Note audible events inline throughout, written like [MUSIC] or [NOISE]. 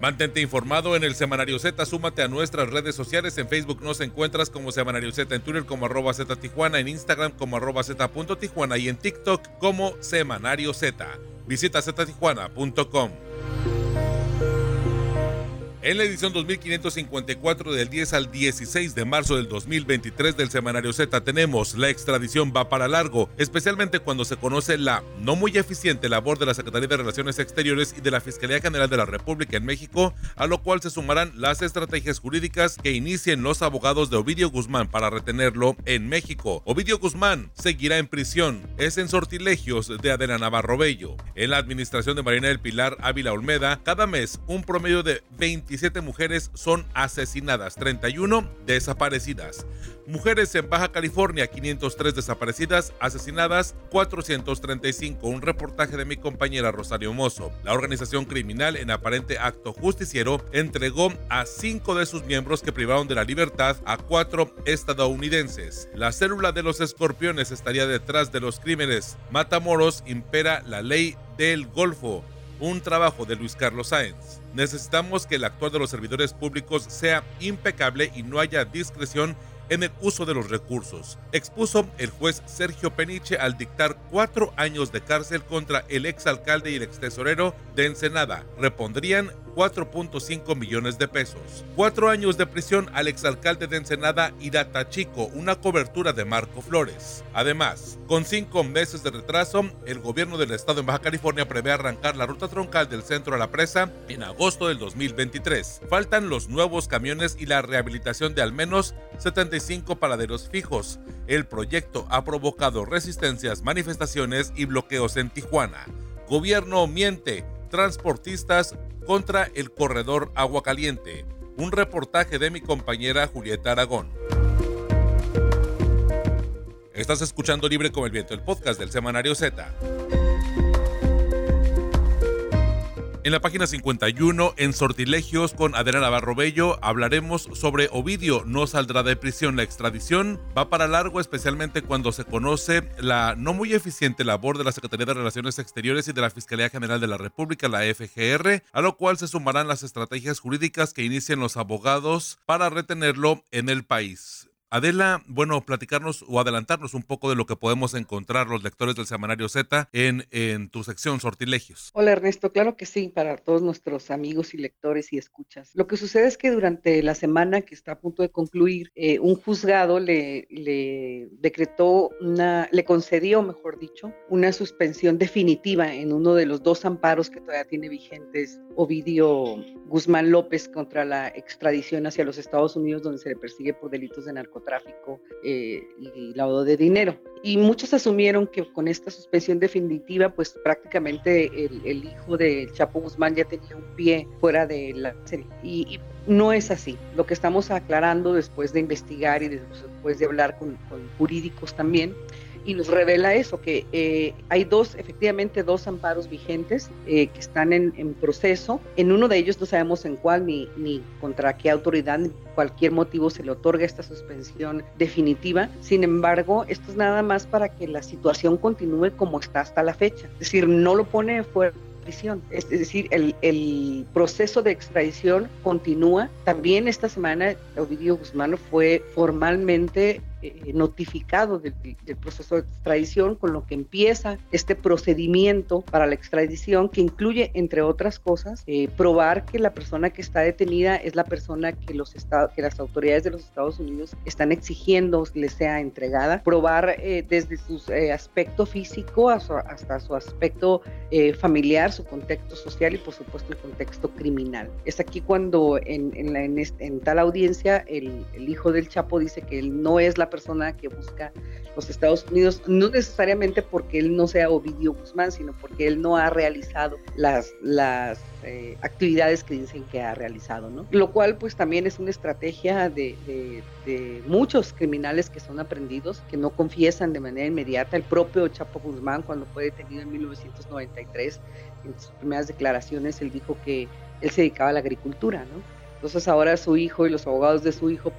Mantente informado en el Semanario Z, súmate a nuestras redes sociales, en Facebook nos encuentras como Semanario Z, en Twitter como arroba Z Tijuana, en Instagram como arroba Z Tijuana y en TikTok como Semanario Z. Visita ztijuana.com. En la edición 2554 del 10 al 16 de marzo del 2023 del Semanario Z tenemos la extradición va para largo, especialmente cuando se conoce la no muy eficiente labor de la Secretaría de Relaciones Exteriores y de la Fiscalía General de la República en México, a lo cual se sumarán las estrategias jurídicas que inicien los abogados de Ovidio Guzmán para retenerlo en México. Ovidio Guzmán seguirá en prisión, es en sortilegios de Adela Navarro Bello. En la administración de Marina del Pilar Ávila Olmeda, cada mes un promedio de 20 27 mujeres son asesinadas, 31 desaparecidas. Mujeres en Baja California, 503 desaparecidas, asesinadas 435. Un reportaje de mi compañera Rosario Mozo. La organización criminal en aparente acto justiciero entregó a cinco de sus miembros que privaron de la libertad a cuatro estadounidenses. La célula de los escorpiones estaría detrás de los crímenes. Matamoros impera la ley del Golfo un trabajo de Luis Carlos Sáenz. Necesitamos que el actuar de los servidores públicos sea impecable y no haya discreción en el uso de los recursos, expuso el juez Sergio Peniche al dictar cuatro años de cárcel contra el exalcalde y el extesorero de Ensenada. Repondrían 4.5 millones de pesos. Cuatro años de prisión al exalcalde de Ensenada Irata Chico, una cobertura de Marco Flores. Además, con cinco meses de retraso, el gobierno del estado en Baja California prevé arrancar la ruta troncal del centro a la presa en agosto del 2023. Faltan los nuevos camiones y la rehabilitación de al menos 75 paraderos fijos. El proyecto ha provocado resistencias, manifestaciones y bloqueos en Tijuana. Gobierno miente. Transportistas contra el corredor Agua Caliente. Un reportaje de mi compañera Julieta Aragón. Estás escuchando Libre como el Viento, el podcast del Semanario Z. En la página 51, en Sortilegios con Adela Navarro Bello, hablaremos sobre Ovidio. No saldrá de prisión. La extradición va para largo, especialmente cuando se conoce la no muy eficiente labor de la Secretaría de Relaciones Exteriores y de la Fiscalía General de la República, la FGR, a lo cual se sumarán las estrategias jurídicas que inicien los abogados para retenerlo en el país. Adela, bueno, platicarnos o adelantarnos un poco de lo que podemos encontrar los lectores del Semanario Z en, tu sección Sortilegios. Hola Ernesto, claro que sí, para todos nuestros amigos y lectores y escuchas. Lo que sucede es que durante la semana que está a punto de concluir, eh, un juzgado le, le decretó una, le concedió, mejor dicho, una suspensión definitiva en uno de los dos amparos que todavía tiene vigentes Ovidio Guzmán López contra la extradición hacia los Estados Unidos, donde se le persigue por delitos de narcotráfico tráfico eh, y lavado de dinero. Y muchos asumieron que con esta suspensión definitiva, pues prácticamente el, hijo de Chapo Guzmán ya tenía un pie fuera de la serie. Y, no es así. Lo que estamos aclarando después de investigar y después de hablar con, con jurídicos también, y nos revela eso, que eh, hay dos, efectivamente, dos amparos vigentes eh, que están en, en, proceso. En uno de ellos no sabemos en cuál ni, ni contra qué autoridad, ni cualquier motivo se le otorga esta suspensión definitiva. Sin embargo, esto es nada más para que la situación continúe como está hasta la fecha. Es decir, no lo pone fuera es decir, el, el, proceso de extradición continúa. También esta semana Ovidio Guzmán fue formalmente eh, notificado del, proceso de extradición, con lo que empieza este procedimiento para la extradición que incluye, entre otras cosas, eh, probar que la persona que está detenida es la persona que, los que las autoridades de los Estados Unidos están exigiendo le sea entregada, probar eh, desde su aspecto físico hasta su aspecto familiar, su contexto social y por supuesto el contexto criminal. Es aquí cuando en, en, la, tal audiencia el hijo del Chapo dice que él no es la persona que busca los Estados Unidos, no necesariamente porque él no sea Ovidio Guzmán, sino porque él no ha realizado las, las eh, actividades que dicen que ha realizado, ¿no? Lo cual pues también es una estrategia de, de, de, muchos criminales que son aprendidos, que no confiesan de manera inmediata. El propio Chapo Guzmán, cuando fue detenido en 1993, en sus primeras declaraciones, él dijo que él se dedicaba a la agricultura, ¿no? Entonces ahora su hijo y los abogados de su hijo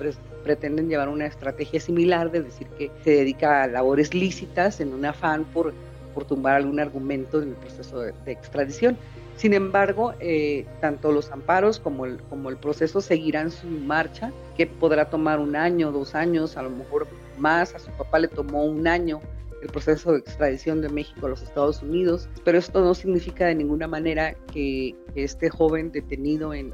pretenden llevar una estrategia similar de decir que se dedica a labores lícitas en un afán por, por tumbar algún argumento en el proceso de, extradición. Sin embargo, eh, tanto los amparos como el, como el proceso seguirán su marcha, que podrá tomar un año, dos años, a lo mejor más. A su papá le tomó un año el proceso de extradición de México a los Estados Unidos, pero esto no significa de ninguna manera que este joven detenido en,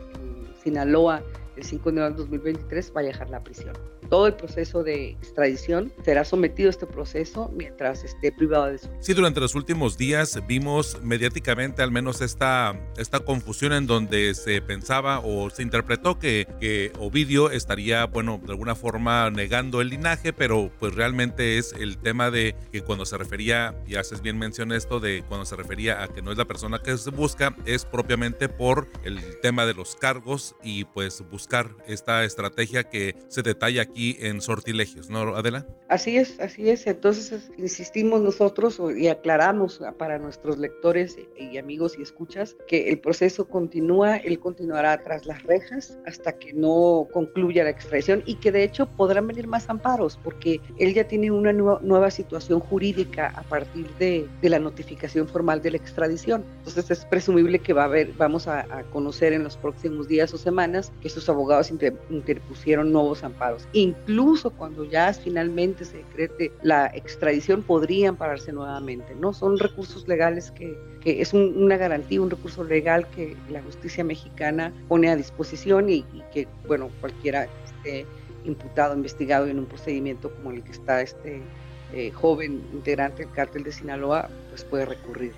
Sinaloa el 5 de enero de 2023 va a dejar la prisión todo el proceso de extradición será sometido a este proceso mientras esté privado de su. Sí, durante los últimos días vimos mediáticamente al menos esta, esta confusión en donde se pensaba o se interpretó que, que Ovidio estaría, bueno, de alguna forma negando el linaje, pero pues realmente es el tema de que cuando se refería, y haces bien mención esto, de cuando se refería a que no es la persona que se busca, es propiamente por el tema de los cargos y pues buscar esta estrategia que se detalla aquí aquí en Sortilegios, ¿no, Adela? Así es, así es. Entonces insistimos nosotros y aclaramos para nuestros lectores y amigos y escuchas que el proceso continúa, él continuará tras las rejas hasta que no concluya la extradición y que de hecho podrán venir más amparos porque él ya tiene una nueva, situación jurídica a partir de, de, la notificación formal de la extradición. Entonces es presumible que va a haber, vamos a, a conocer en los próximos días o semanas que sus abogados interpusieron nuevos amparos. Y incluso cuando ya finalmente se decrete la extradición, podrían pararse nuevamente, ¿no? Son recursos legales que, que es una garantía, un recurso legal que la justicia mexicana pone a disposición y, que, bueno, cualquiera esté imputado, investigado en un procedimiento como el que está este eh, joven integrante del cártel de Sinaloa, pues puede recurrir,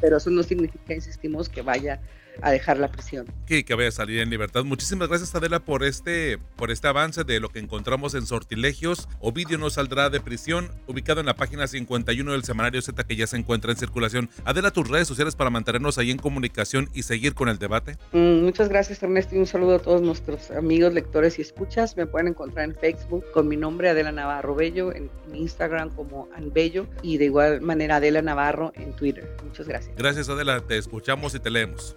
Pero eso no significa, insistimos, que vaya a dejar la prisión. Que, que vaya a salir en libertad. Muchísimas gracias Adela por este, por este avance de lo que encontramos en Sortilegios. Ovidio no saldrá de prisión, ubicado en la página 51 del semanario Z que ya se encuentra en circulación. Adela, tus redes sociales para mantenernos ahí en comunicación y seguir con el debate. Mm, muchas gracias Ernesto y un saludo a todos nuestros amigos, lectores y escuchas. Me pueden encontrar en Facebook con mi nombre Adela Navarro Bello, en, Instagram como Anbello y de igual manera Adela Navarro en Twitter. Muchas gracias. Gracias Adela, te escuchamos y te leemos.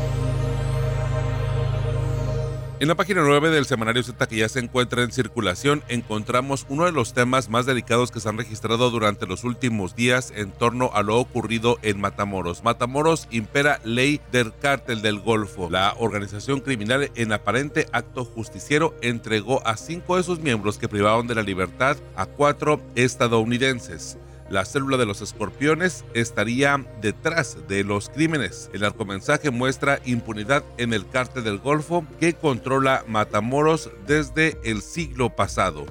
En la página 9 del semanario Z que ya se encuentra en circulación encontramos uno de los temas más delicados que se han registrado durante los últimos días en torno a lo ocurrido en Matamoros. Matamoros impera ley del cártel del Golfo. La organización criminal en aparente acto justiciero entregó a cinco de sus miembros que privaron de la libertad a cuatro estadounidenses la célula de los escorpiones estaría detrás de los crímenes. El arcomensaje muestra impunidad en el cártel del Golfo que controla Matamoros desde el siglo pasado.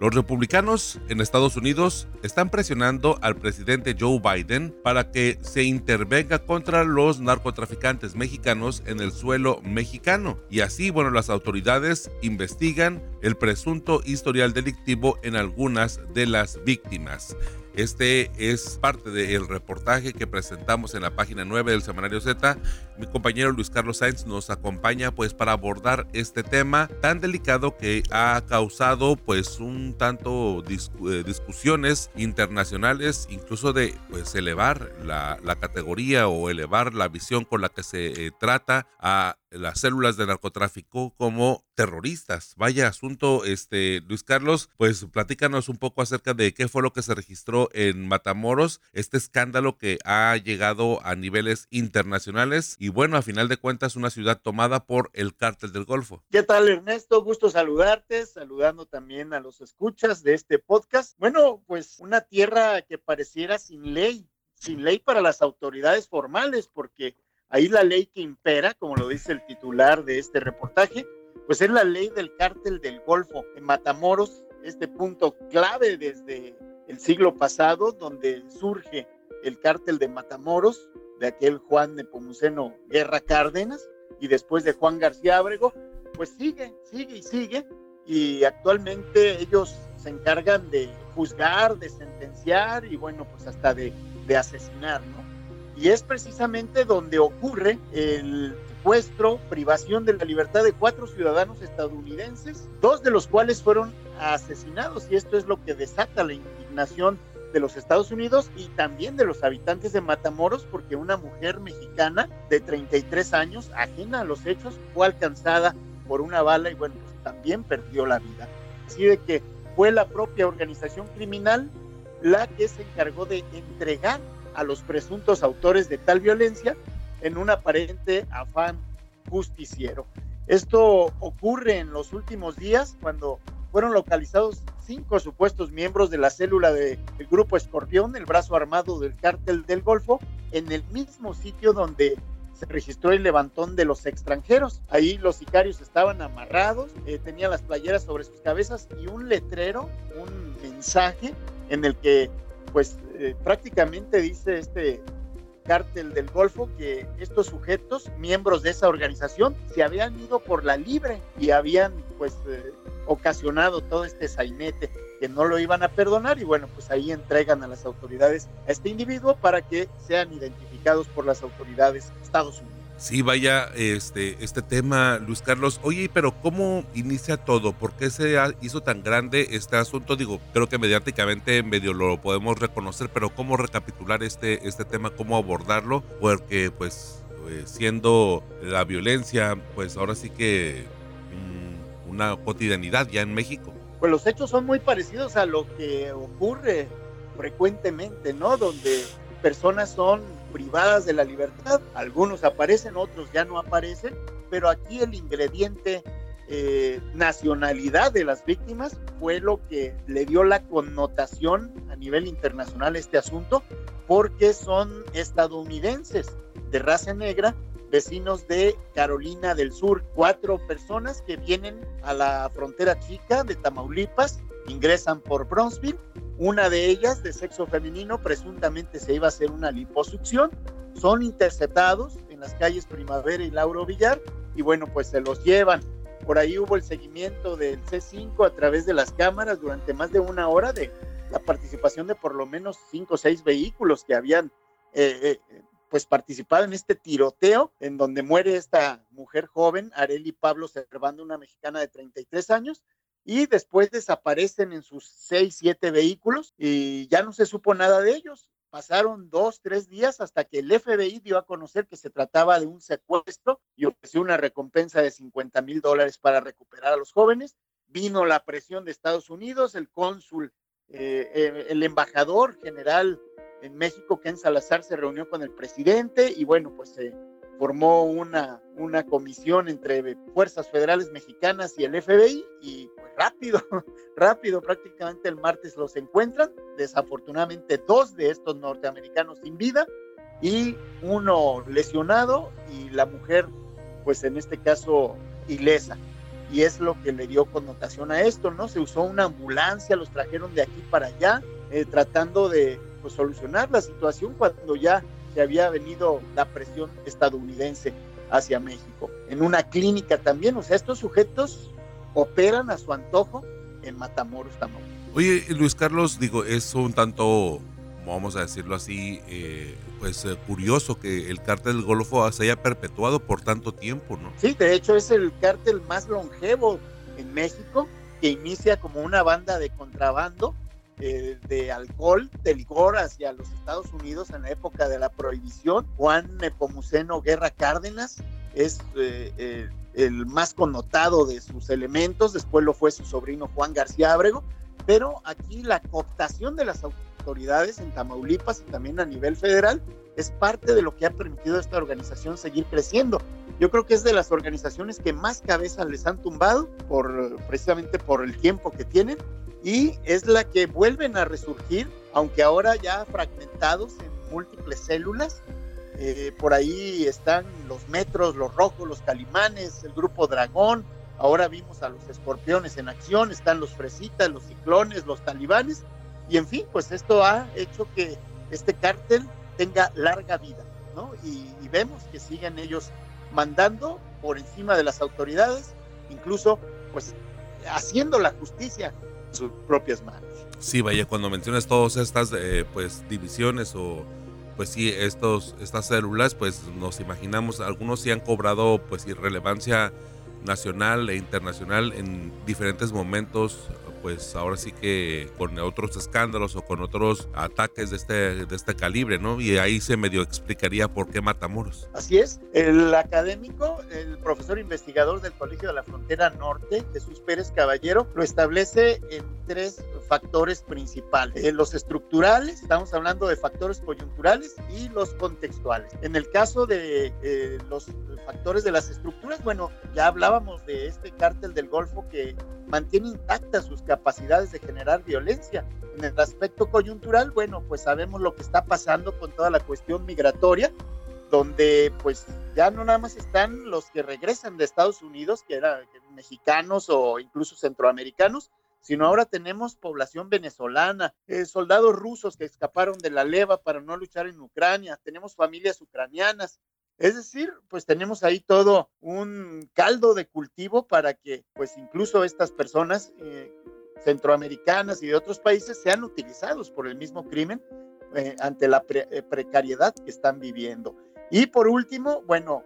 Los republicanos en Estados Unidos están presionando al presidente Joe Biden para que se intervenga contra los narcotraficantes mexicanos en el suelo mexicano. Y así, bueno, las autoridades investigan el presunto historial delictivo en algunas de las víctimas. Este es parte del reportaje que presentamos en la página 9 del Semanario Z. Mi compañero Luis Carlos Sainz nos acompaña pues para abordar este tema tan delicado que ha causado pues un tanto eh, discusiones internacionales, incluso de pues elevar la, categoría o elevar la visión con la que se eh, trata a las células de narcotráfico como terroristas. Vaya asunto, este Luis Carlos, pues platícanos un poco acerca de qué fue lo que se registró en Matamoros, este escándalo que ha llegado a niveles internacionales y bueno, a final de cuentas una ciudad tomada por el cártel del Golfo. ¿Qué tal Ernesto? Gusto saludarte, saludando también a los escuchas de este podcast. Bueno, pues una tierra que pareciera sin ley, sin ley para las autoridades formales, porque Ahí la ley que impera, como lo dice el titular de este reportaje, pues es la ley del cártel del Golfo en Matamoros, este punto clave desde el siglo pasado, donde surge el cártel de Matamoros, de aquel Juan Nepomuceno Guerra Cárdenas, y después de Juan García Ábrego, pues sigue, sigue y sigue, y actualmente ellos se encargan de juzgar, de sentenciar y bueno, pues hasta de, de asesinar, ¿no? Y es precisamente donde ocurre el secuestro, privación de la libertad de cuatro ciudadanos estadounidenses, dos de los cuales fueron asesinados, y esto es lo que desata la indignación de los Estados Unidos y también de los habitantes de Matamoros, porque una mujer mexicana de 33 años, ajena a los hechos, fue alcanzada por una bala y bueno, pues también perdió la vida. Así de que fue la propia organización criminal la que se encargó de entregar a los presuntos autores de tal violencia en un aparente afán justiciero. Esto ocurre en los últimos días cuando fueron localizados cinco supuestos miembros de la célula del grupo Escorpión, el brazo armado del cártel del Golfo, en el mismo sitio donde se registró el levantón de los extranjeros. Ahí los sicarios estaban amarrados, eh, tenían las playeras sobre sus cabezas y un letrero, un mensaje en el que pues eh, prácticamente dice este cártel del Golfo que estos sujetos, miembros de esa organización, se habían ido por la libre y habían pues eh, ocasionado todo este sainete que no lo iban a perdonar y bueno, pues ahí entregan a las autoridades a este individuo para que sean identificados por las autoridades de Estados Unidos. Sí, vaya, este, este tema, Luis Carlos. Oye, pero ¿cómo inicia todo? ¿Por qué se hizo tan grande este asunto? Digo, creo que mediáticamente medio lo podemos reconocer, pero ¿cómo recapitular este, este tema? ¿Cómo abordarlo? Porque, pues, eh, siendo la violencia, pues ahora sí que mm, una cotidianidad ya en México. Pues los hechos son muy parecidos a lo que ocurre frecuentemente, ¿no? Donde personas son privadas de la libertad, algunos aparecen, otros ya no aparecen, pero aquí el ingrediente eh, nacionalidad de las víctimas fue lo que le dio la connotación a nivel internacional a este asunto, porque son estadounidenses de raza negra, vecinos de Carolina del Sur, cuatro personas que vienen a la frontera chica de Tamaulipas, ingresan por Bronzeville una de ellas, de sexo femenino, presuntamente se iba a hacer una liposucción. Son interceptados en las calles Primavera y Lauro Villar y bueno, pues se los llevan. Por ahí hubo el seguimiento del C5 a través de las cámaras durante más de una hora de la participación de por lo menos cinco o seis vehículos que habían eh, eh, pues participado en este tiroteo en donde muere esta mujer joven, Areli Pablo Servando, una mexicana de 33 años, y después desaparecen en sus seis, siete vehículos y ya no se supo nada de ellos. Pasaron dos, tres días hasta que el FBI dio a conocer que se trataba de un secuestro y ofreció una recompensa de 50 mil dólares para recuperar a los jóvenes. Vino la presión de Estados Unidos, el cónsul, eh, eh, el embajador general en México, Ken Salazar, se reunió con el presidente y bueno, pues se formó una, una comisión entre fuerzas federales mexicanas y el FBI y rápido, [LAUGHS] rápido, prácticamente el martes los encuentran. Desafortunadamente dos de estos norteamericanos sin vida y uno lesionado y la mujer, pues en este caso, ilesa. Y es lo que le dio connotación a esto, ¿no? Se usó una ambulancia, los trajeron de aquí para allá, eh, tratando de pues, solucionar la situación cuando ya se había venido la presión estadounidense hacia México. En una clínica también, o sea, estos sujetos operan a su antojo en Matamoros, Tamaulipas. Oye, Luis Carlos, digo, es un tanto, vamos a decirlo así, eh, pues eh, curioso que el cártel del Golfo se haya perpetuado por tanto tiempo, ¿no? Sí, de hecho es el cártel más longevo en México, que inicia como una banda de contrabando eh, de alcohol, de licor hacia los Estados Unidos en la época de la prohibición. Juan Nepomuceno Guerra Cárdenas es el más connotado de sus elementos, después lo fue su sobrino Juan García Ábrego, pero aquí la cooptación de las autoridades en Tamaulipas y también a nivel federal es parte de lo que ha permitido a esta organización seguir creciendo. Yo creo que es de las organizaciones que más cabezas les han tumbado por precisamente por el tiempo que tienen y es la que vuelven a resurgir, aunque ahora ya fragmentados en múltiples células eh, por ahí están los metros, los rojos, los calimanes, el grupo dragón. Ahora vimos a los escorpiones en acción, están los fresitas, los ciclones, los talibanes. Y en fin, pues esto ha hecho que este cártel tenga larga vida, ¿no? Y, y vemos que siguen ellos mandando por encima de las autoridades, incluso pues haciendo la justicia en sus propias manos. Sí, vaya, cuando mencionas todas estas eh, pues divisiones o pues sí, estos, estas células, pues nos imaginamos, algunos sí han cobrado pues irrelevancia nacional e internacional en diferentes momentos pues ahora sí que con otros escándalos o con otros ataques de este, de este calibre, ¿no? Y ahí se medio explicaría por qué Matamoros. Así es, el académico, el profesor investigador del Colegio de la Frontera Norte, Jesús Pérez Caballero, lo establece en tres factores principales. Eh, los estructurales, estamos hablando de factores coyunturales y los contextuales. En el caso de eh, los factores de las estructuras, bueno, ya hablábamos de este cártel del Golfo que mantiene intactas sus capacidades de generar violencia. En el aspecto coyuntural, bueno, pues sabemos lo que está pasando con toda la cuestión migratoria, donde pues ya no nada más están los que regresan de Estados Unidos, que eran mexicanos o incluso centroamericanos, sino ahora tenemos población venezolana, eh, soldados rusos que escaparon de la leva para no luchar en Ucrania, tenemos familias ucranianas, es decir, pues tenemos ahí todo un caldo de cultivo para que pues incluso estas personas eh, centroamericanas y de otros países sean utilizados por el mismo crimen eh, ante la eh, precariedad que están viviendo. Y por último, bueno,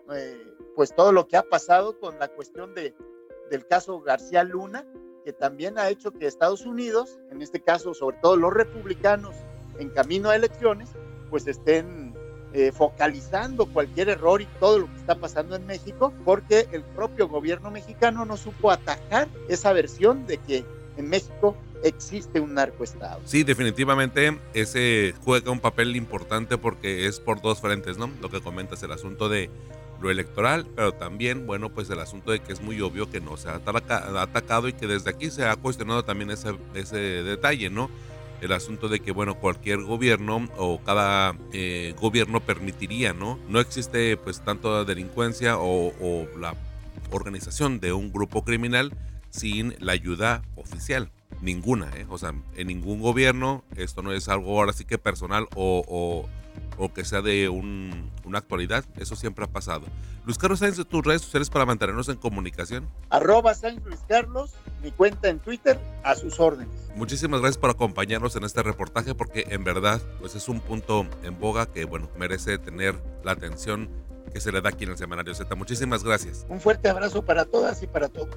pues todo lo que ha pasado con la cuestión de, del caso García Luna, que también ha hecho que Estados Unidos, en este caso sobre todo los republicanos en camino a elecciones, pues estén eh, focalizando cualquier error y todo lo que está pasando en México, porque el propio gobierno mexicano no supo atajar esa versión de que en México existe un narcoestado. Sí, definitivamente ese juega un papel importante porque es por dos frentes, ¿no? Lo que comentas, el asunto de lo electoral, pero también, bueno, pues el asunto de que es muy obvio que no se ha atacado y que desde aquí se ha cuestionado también ese, ese detalle, ¿no? el asunto de que, bueno, cualquier gobierno o cada eh, gobierno permitiría, ¿no? No existe pues tanto delincuencia o, la organización de un grupo criminal sin la ayuda oficial. Ninguna, ¿eh? O sea, en ningún gobierno esto no es algo ahora sí que personal o que sea de una actualidad. Eso siempre ha pasado. Luis Carlos Sáenz, tus redes sociales para mantenernos en comunicación. Arroba Sáenz Luis Carlos, mi cuenta en Twitter, a sus órdenes. Muchísimas gracias por acompañarnos en este reportaje porque en verdad pues es un punto en boga que bueno, merece tener la atención que se le da aquí en el Semanario Z. Muchísimas gracias. Un fuerte abrazo para todas y para todos.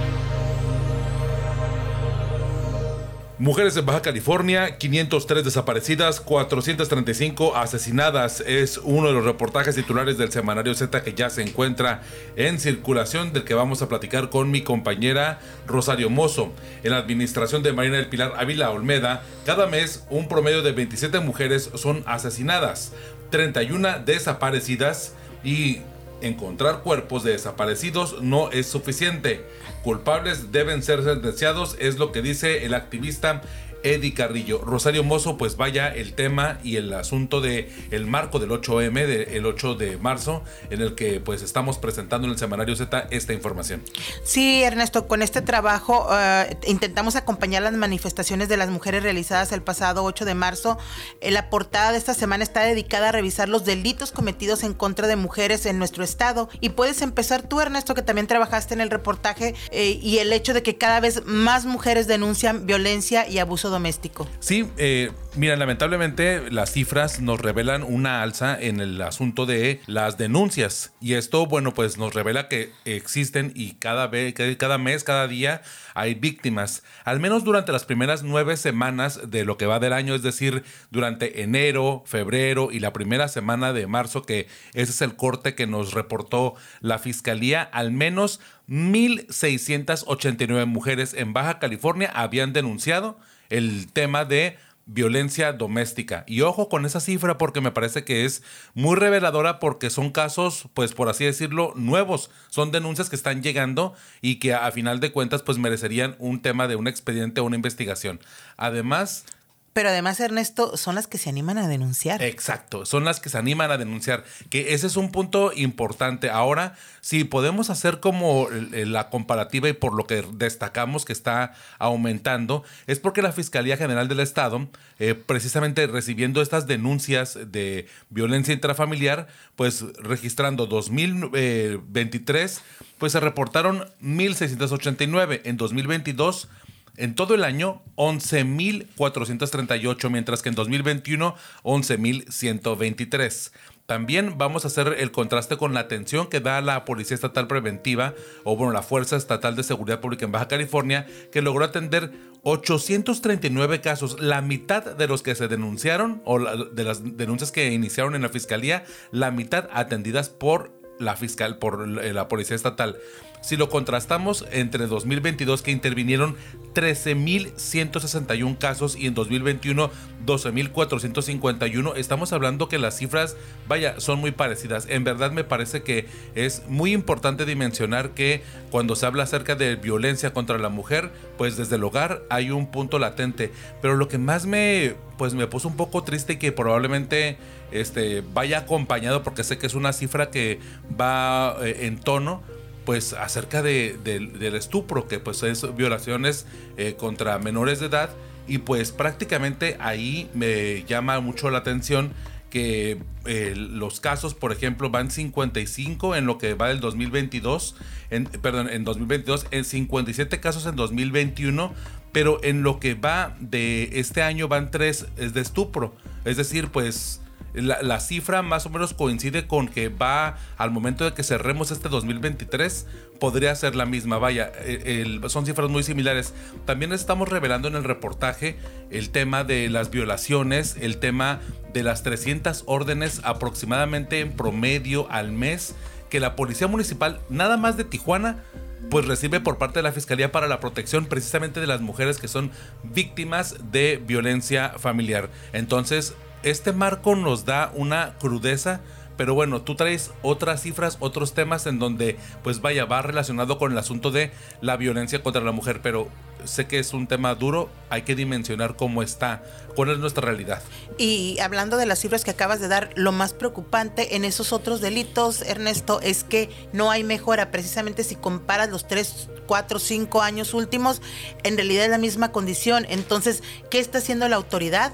Mujeres en Baja California, 503 desaparecidas, 435 asesinadas. Es uno de los reportajes titulares del semanario Z que ya se encuentra en circulación, del que vamos a platicar con mi compañera Rosario Mozo. En la administración de Marina del Pilar Ávila Olmeda, cada mes un promedio de 27 mujeres son asesinadas, 31 desaparecidas y encontrar cuerpos de desaparecidos no es suficiente culpables deben ser sentenciados, es lo que dice el activista Eddie Carrillo. Rosario Mozo, pues vaya el tema y el asunto de el marco del 8M, del 8 de marzo, en el que pues estamos presentando en el semanario Z esta información. Sí, Ernesto, con este trabajo eh, intentamos acompañar las manifestaciones de las mujeres realizadas el pasado 8 de marzo. Eh, la portada de esta semana está dedicada a revisar los delitos cometidos en contra de mujeres en nuestro estado. Y puedes empezar tú, Ernesto, que también trabajaste en el reportaje eh, y el hecho de que cada vez más mujeres denuncian violencia y abuso doméstico. Sí, eh, mira, lamentablemente las cifras nos revelan una alza en el asunto de las denuncias y esto, bueno, pues nos revela que existen y cada vez, cada mes, cada día hay víctimas. Al menos durante las primeras nueve semanas de lo que va del año, es decir, durante enero, febrero y la primera semana de marzo, que ese es el corte que nos reportó la fiscalía, al menos 1.689 mujeres en Baja California habían denunciado el tema de violencia doméstica. Y ojo con esa cifra porque me parece que es muy reveladora porque son casos, pues por así decirlo, nuevos. Son denuncias que están llegando y que a final de cuentas pues merecerían un tema de un expediente o una investigación. Además, Pero además, Ernesto, son las que se animan a denunciar. Exacto, son las que se animan a denunciar, que ese es un punto importante. Ahora, si podemos hacer como la comparativa y por lo que destacamos que está aumentando, es porque la Fiscalía General del Estado, eh, precisamente recibiendo estas denuncias de violencia intrafamiliar, pues registrando 2023, pues se reportaron 1.689, en 2022 en todo el año, 11.438, mientras que en 2021, 11.123. También vamos a hacer el contraste con la atención que da la Policía Estatal Preventiva, o bueno, la Fuerza Estatal de Seguridad Pública en Baja California, que logró atender 839 casos, la mitad de los que se denunciaron, o de las denuncias que iniciaron en la Fiscalía, la mitad atendidas por la fiscal, por la Policía Estatal. Si lo contrastamos entre 2022 que intervinieron 13.161 casos y en 2021 12.451, estamos hablando que las cifras, vaya, son muy parecidas. En verdad me parece que es muy importante dimensionar que cuando se habla acerca de violencia contra la mujer, pues desde el hogar hay un punto latente. Pero lo que más me, pues me puso un poco triste que probablemente este, vaya acompañado, porque sé que es una cifra que va eh, en tono pues acerca de, del estupro, que pues es violaciones eh, contra menores de edad y pues prácticamente ahí me llama mucho la atención que eh, los casos, por ejemplo, van 55 en lo que va del 2022, en, perdón, en 2022, en 57 casos en 2021, pero en lo que va de este año van 3 es de estupro. Es decir, pues la, cifra más o menos coincide con que va al momento de que cerremos este 2023, podría ser la misma. Vaya, e, son cifras muy similares. También estamos revelando en el reportaje el tema de las violaciones, el tema de las 300 órdenes aproximadamente en promedio al mes que la Policía Municipal, nada más de Tijuana, pues recibe por parte de la Fiscalía para la protección precisamente de las mujeres que son víctimas de violencia familiar. Entonces, este marco nos da una crudeza pero bueno, tú traes otras cifras, otros temas en donde, pues vaya, va relacionado con el asunto de la violencia contra la mujer, pero sé que es un tema duro, hay que dimensionar cómo está, cuál es nuestra realidad. Y hablando de las cifras que acabas de dar, lo más preocupante en esos otros delitos, Ernesto, es que no hay mejora. Precisamente si comparas los 3, 4, 5 años últimos, en realidad es la misma condición. Entonces, ¿qué está haciendo la autoridad?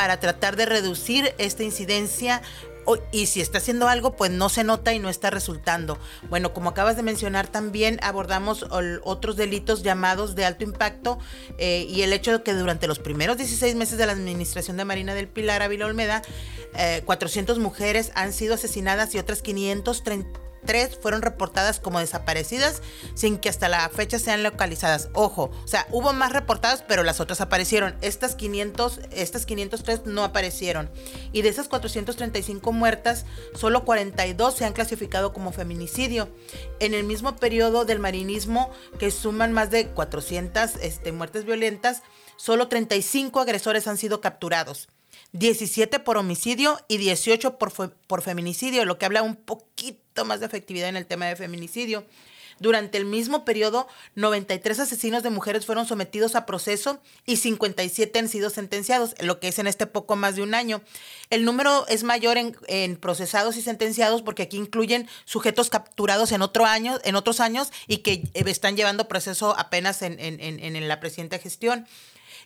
Para tratar de reducir esta incidencia y si está haciendo algo, pues no se nota y no está resultando. Bueno, como acabas de mencionar, también abordamos otros delitos llamados de alto impacto eh, y el hecho de que durante los primeros 16 meses de la administración de Marina del Pilar Ávila Olmeda, 400 eh, mujeres han sido asesinadas y otras 530 tres fueron reportadas como desaparecidas sin que hasta la fecha sean localizadas. Ojo, o sea, hubo más reportadas, pero las otras aparecieron. Estas 500, estas 503 no aparecieron. Y de esas 435 muertas, solo 42 se han clasificado como feminicidio. En el mismo periodo del marinismo, que suman más de 400 este, muertes violentas, solo 35 agresores han sido capturados. 17 por homicidio y 18 por, por feminicidio, lo que habla un poquito más de efectividad en el tema de feminicidio. Durante el mismo periodo, 93 asesinos de mujeres fueron sometidos a proceso y 57 han sido sentenciados, lo que es en este poco más de un año. El número es mayor en, procesados y sentenciados porque aquí incluyen sujetos capturados en, otro año, en otros años y que están llevando proceso apenas en, en la presente gestión.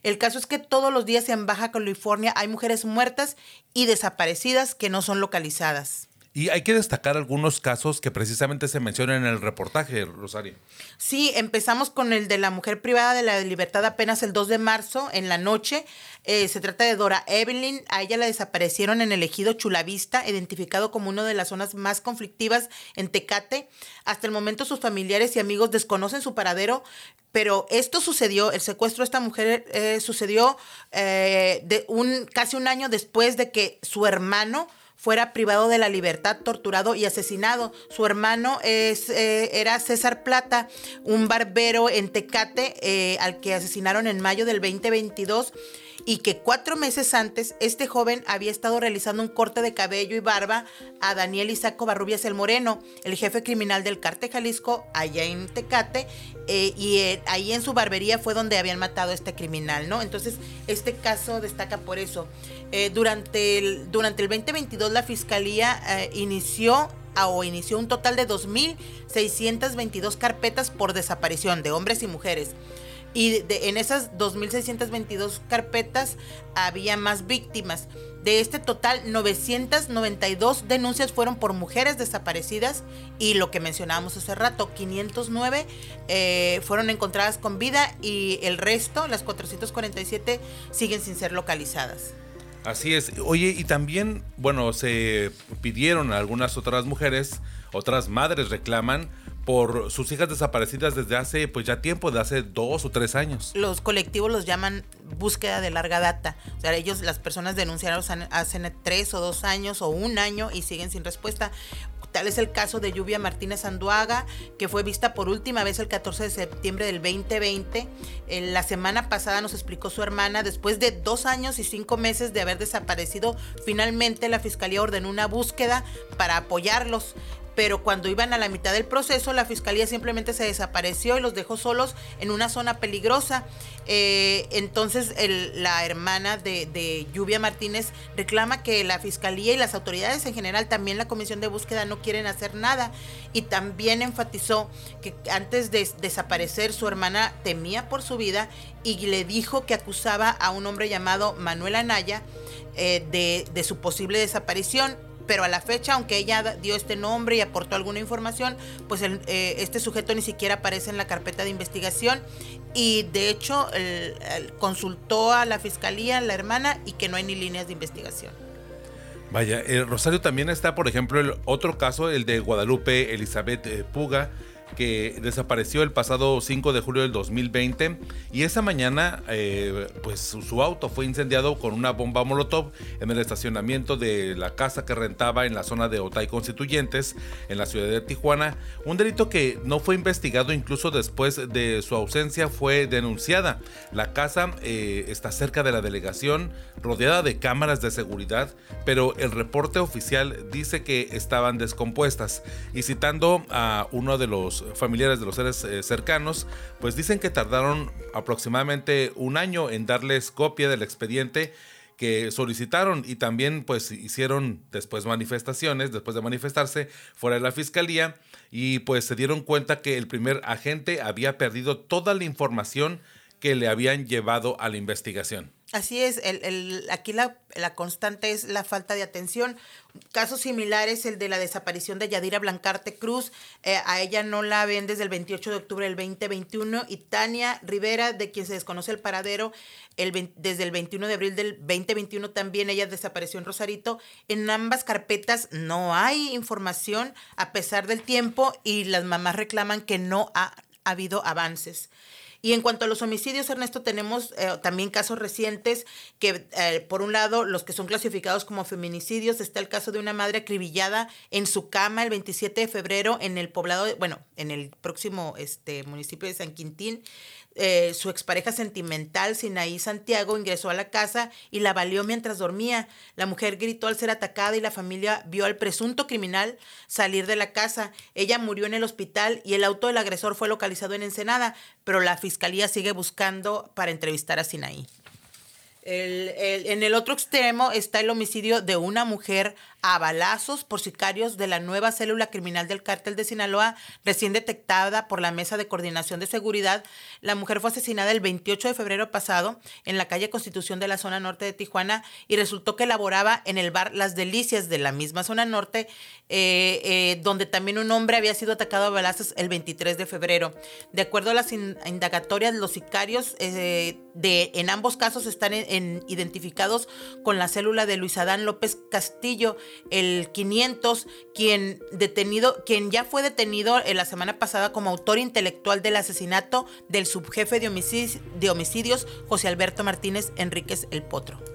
El caso es que todos los días en Baja California hay mujeres muertas y desaparecidas que no son localizadas. Y hay que destacar algunos casos que precisamente se mencionan en el reportaje, Rosario. Sí, empezamos con el de la mujer privada de la libertad apenas el 2 de marzo en la noche. Eh, se trata de Dora Evelyn. A ella la desaparecieron en el ejido Chulavista, identificado como una de las zonas más conflictivas en Tecate. Hasta el momento sus familiares y amigos desconocen su paradero, pero esto sucedió, el secuestro de esta mujer eh, sucedió eh, de un, casi un año después de que su hermano fuera privado de la libertad, torturado y asesinado. Su hermano es, eh, era César Plata, un barbero en Tecate, al que asesinaron en mayo del 2022 y que cuatro meses antes este joven había estado realizando un corte de cabello y barba a Daniel Isaco Barrubias el Moreno, el jefe criminal del Carte Jalisco allá en Tecate, eh, y eh, ahí en su barbería fue donde habían matado a este criminal, ¿no? Entonces, este caso destaca por eso. Eh, durante, el, durante el 2022 la fiscalía inició o inició un total de 2.622 carpetas por desaparición de hombres y mujeres. Y en esas 2.622 carpetas había más víctimas. De este total, 992 denuncias fueron por mujeres desaparecidas y lo que mencionábamos hace rato, 509 eh, fueron encontradas con vida y el resto, las 447, siguen sin ser localizadas. Así es. Oye, y también, bueno, se pidieron a algunas otras mujeres, otras madres reclaman por sus hijas desaparecidas desde hace pues ya tiempo, de hace dos o tres años. Los colectivos los llaman búsqueda de larga data. O sea, ellos, las personas denunciaron hace tres o dos años o un año y siguen sin respuesta. Tal es el caso de Lluvia Martínez Anduaga, que fue vista por última vez el 14 de septiembre del 2020. la semana pasada nos explicó su hermana, después de dos años y cinco meses de haber desaparecido, finalmente la Fiscalía ordenó una búsqueda para apoyarlos pero cuando iban a la mitad del proceso, la fiscalía simplemente se desapareció y los dejó solos en una zona peligrosa. Eh, entonces la hermana de, Lluvia Martínez reclama que la fiscalía y las autoridades en general, también la comisión de búsqueda, no quieren hacer nada. Y también enfatizó que antes de desaparecer su hermana temía por su vida y le dijo que acusaba a un hombre llamado Manuel Anaya eh, de, de su posible desaparición pero a la fecha, aunque ella dio este nombre y aportó alguna información, pues eh, este sujeto ni siquiera aparece en la carpeta de investigación y de hecho consultó a la fiscalía, la hermana, y que no hay ni líneas de investigación. Vaya, el Rosario también está, por ejemplo, el otro caso, el de Guadalupe Elizabeth eh, Puga, que desapareció el pasado 5 de julio del 2020 y esa mañana eh, pues su, auto fue incendiado con una bomba molotov en el estacionamiento de la casa que rentaba en la zona de Otay Constituyentes en la ciudad de Tijuana, un delito que no fue investigado incluso después de su ausencia fue denunciada. La casa eh, está cerca de la delegación, rodeada de cámaras de seguridad, pero el reporte oficial dice que estaban descompuestas y citando a uno de los familiares de los seres eh, cercanos, pues dicen que tardaron aproximadamente un año en darles copia del expediente que solicitaron y también pues hicieron después manifestaciones, después de manifestarse fuera de la fiscalía y pues se dieron cuenta que el primer agente había perdido toda la información que le habían llevado a la investigación. Así es, el, aquí la, constante es la falta de atención. Casos similares, el de la desaparición de Yadira Blancarte Cruz, eh, a ella no la ven desde el 28 de octubre del 2021, y Tania Rivera, de quien se desconoce el paradero, el, desde el 21 de abril del 2021 también ella desapareció en Rosarito. En ambas carpetas no hay información a pesar del tiempo y las mamás reclaman que no ha habido avances. Y en cuanto a los homicidios, Ernesto, tenemos eh, también casos recientes que, eh, por un lado, los que son clasificados como feminicidios, está el caso de una madre acribillada en su cama el 27 de febrero en el poblado, bueno, en el próximo este, municipio de San Quintín. Eh, su expareja sentimental, Sinaí Santiago, ingresó a la casa y la valió mientras dormía. La mujer gritó al ser atacada y la familia vio al presunto criminal salir de la casa. Ella murió en el hospital y el auto del agresor fue localizado en Ensenada, pero la fiscalía sigue buscando para entrevistar a Sinaí. En el otro extremo está el homicidio de una mujer a balazos por sicarios de la nueva célula criminal del cártel de Sinaloa, recién detectada por la Mesa de Coordinación de Seguridad. La mujer fue asesinada el 28 de febrero pasado en la calle Constitución de la zona norte de Tijuana y resultó que laboraba en el bar Las Delicias de la misma zona norte, eh, eh, donde también un hombre había sido atacado a balazos el 23 de febrero. De acuerdo a las indagatorias, los sicarios eh, de, en ambos casos están identificados con la célula de Luis Adán López Castillo, el 500, quien, detenido, quien ya fue detenido en la semana pasada como autor intelectual del asesinato del subjefe de de homicidios José Alberto Martínez Enríquez El Potro.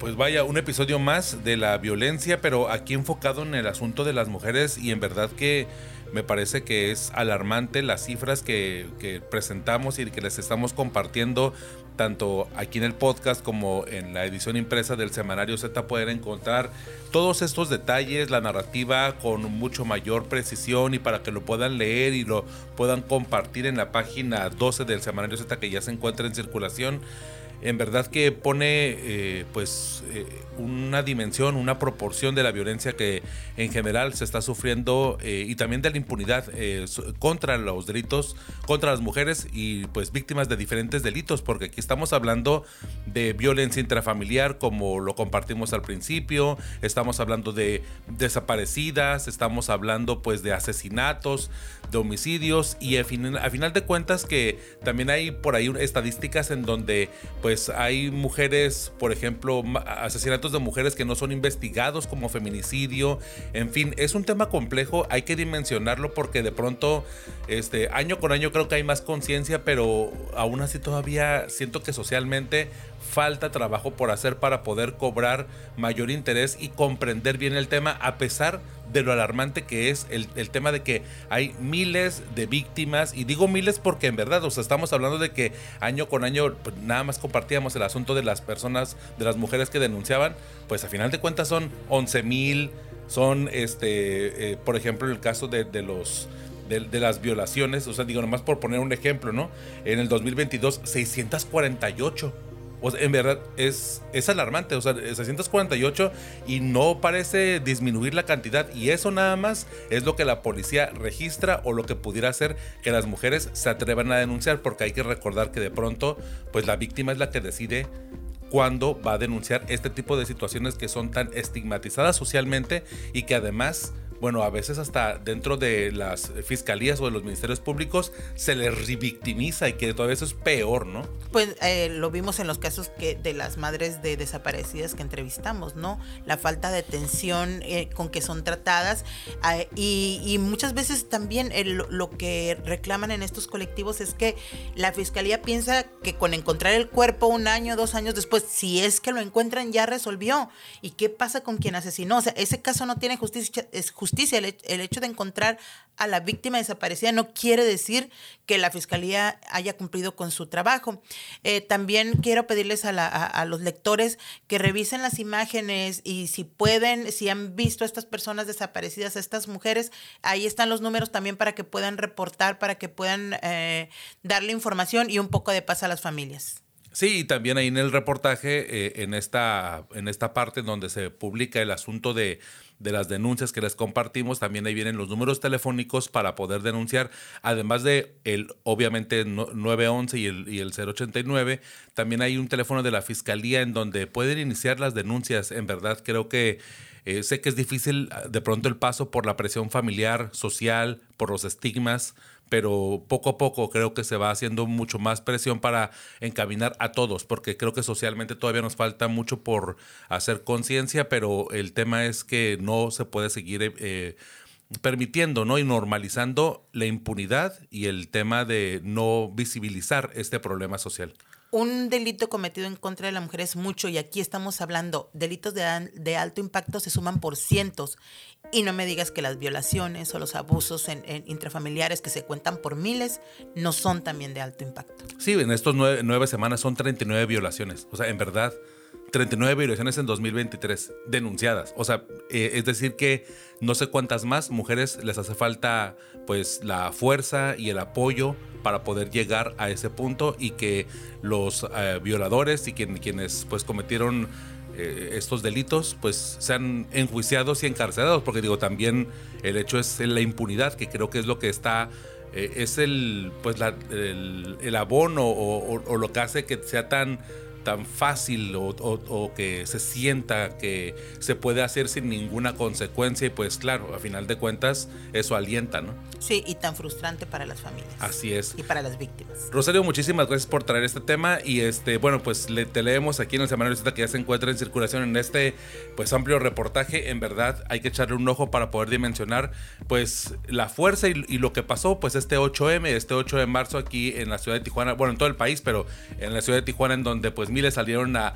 Pues vaya, un episodio más de la violencia, pero aquí enfocado en el asunto de las mujeres y en verdad que me parece que es alarmante las cifras que, que presentamos y que les estamos compartiendo tanto aquí en el podcast como en la edición impresa del semanario Z pueden encontrar todos estos detalles, la narrativa con mucho mayor precisión y para que lo puedan leer y lo puedan compartir en la página 12 del semanario Z que ya se encuentra en circulación en verdad que pone eh, pues eh, una dimensión, una proporción de la violencia que en general se está sufriendo eh, y también de la impunidad contra los delitos, contra las mujeres y pues víctimas de diferentes delitos, porque aquí estamos hablando de violencia intrafamiliar como lo compartimos al principio, estamos hablando de desaparecidas, estamos hablando pues de asesinatos, de homicidios y a, final de cuentas que también hay por ahí estadísticas en donde pues hay mujeres, por ejemplo, asesinatos de mujeres que no son investigados como feminicidio, en fin, es un tema complejo, hay que dimensionarlo porque de pronto, este, año con año creo que hay más conciencia, pero aún así todavía siento que socialmente falta trabajo por hacer para poder cobrar mayor interés y comprender bien el tema, a pesar de lo alarmante que es el, tema de que hay miles de víctimas, y digo miles porque en verdad, o sea, estamos hablando de que año con año pues, nada más compartíamos el asunto de las personas, de las mujeres que denunciaban, pues a final de cuentas son 11 mil, son, este, eh, por ejemplo, el caso de, de los de, las violaciones, o sea, digo, nomás por poner un ejemplo, ¿no? En el 2022, 648 o en verdad es, es alarmante, o sea, 648 y no parece disminuir la cantidad. Y eso nada más es lo que la policía registra o lo que pudiera hacer que las mujeres se atrevan a denunciar, porque hay que recordar que de pronto, pues la víctima es la que decide cuándo va a denunciar este tipo de situaciones que son tan estigmatizadas socialmente y que además bueno, a veces hasta dentro de las fiscalías o de los ministerios públicos se les revictimiza y que todavía eso es peor, ¿no? Pues eh, lo vimos en los casos que de las madres de desaparecidas que entrevistamos, ¿no? La falta de atención eh, con que son tratadas eh, y, muchas veces también lo que reclaman en estos colectivos es que la fiscalía piensa que con encontrar el cuerpo un año, dos años después, si es que lo encuentran ya resolvió. ¿Y qué pasa con quien asesinó? O sea, ese caso no tiene justicia justicia. El, hecho de encontrar a la víctima desaparecida no quiere decir que la fiscalía haya cumplido con su trabajo. Eh, también quiero pedirles a, los lectores que revisen las imágenes y si pueden, si han visto a estas personas desaparecidas, a estas mujeres, ahí están los números también para que puedan reportar, para que puedan eh, darle información y un poco de paz a las familias. Sí, y también ahí en el reportaje, eh, en, esta, en esta parte donde se publica el asunto de de las denuncias que les compartimos, también ahí vienen los números telefónicos para poder denunciar, además de el obviamente 911 y el, y el 089, también hay un teléfono de la fiscalía en donde pueden iniciar las denuncias. En verdad creo que eh, sé que es difícil ah, de pronto el paso por la presión familiar, social, por los estigmas, pero poco a poco creo que se va haciendo mucho más presión para encaminar a todos, porque creo que socialmente todavía nos falta mucho por hacer conciencia, pero el tema es que no se puede seguir eh, permitiendo ¿no? y normalizando la impunidad y el tema de no visibilizar este problema social un delito cometido en contra de la mujer es mucho y aquí estamos hablando, delitos de, alto impacto se suman por cientos y no me digas que las violaciones o los abusos en, intrafamiliares que se cuentan por miles no son también de alto impacto. Sí, en estos nueve, semanas son 39 violaciones, o sea, en verdad. 39 violaciones en 2023 denunciadas. O sea, eh, es decir que no sé cuántas más mujeres les hace falta pues la fuerza y el apoyo para poder llegar a ese punto y que los eh, violadores y quienes pues cometieron eh, estos delitos pues sean enjuiciados y encarcelados porque digo también el hecho es la impunidad que creo que es lo que está es el pues el, abono o, lo que hace que sea tan tan fácil o, que se sienta que se puede hacer sin ninguna consecuencia y pues claro, a final de cuentas eso alienta, ¿no? Sí, y tan frustrante para las familias. Así es. Y para las víctimas. Rosario, muchísimas gracias por traer este tema y este, bueno, pues le, te leemos aquí en el semanario que ya se encuentra en circulación en este pues amplio reportaje. En verdad hay que echarle un ojo para poder dimensionar pues la fuerza y, y lo que pasó pues este 8M, este 8 de marzo aquí en la ciudad de Tijuana, bueno, en todo el país, pero en la ciudad de Tijuana en donde pues pues miles salieron a,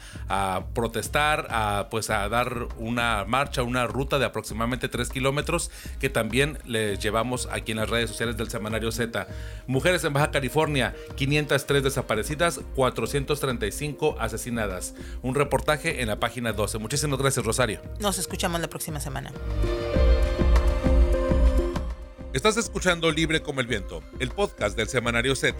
protestar, a pues a dar una marcha, una ruta de aproximadamente 3 kilómetros que también les llevamos aquí en las redes sociales del Semanario Z. Mujeres en Baja California, 503 desaparecidas, 435 asesinadas. Un reportaje en la página 12. Muchísimas gracias, Rosario. Nos escuchamos la próxima semana. Estás escuchando Libre como el Viento, el podcast del Semanario Z.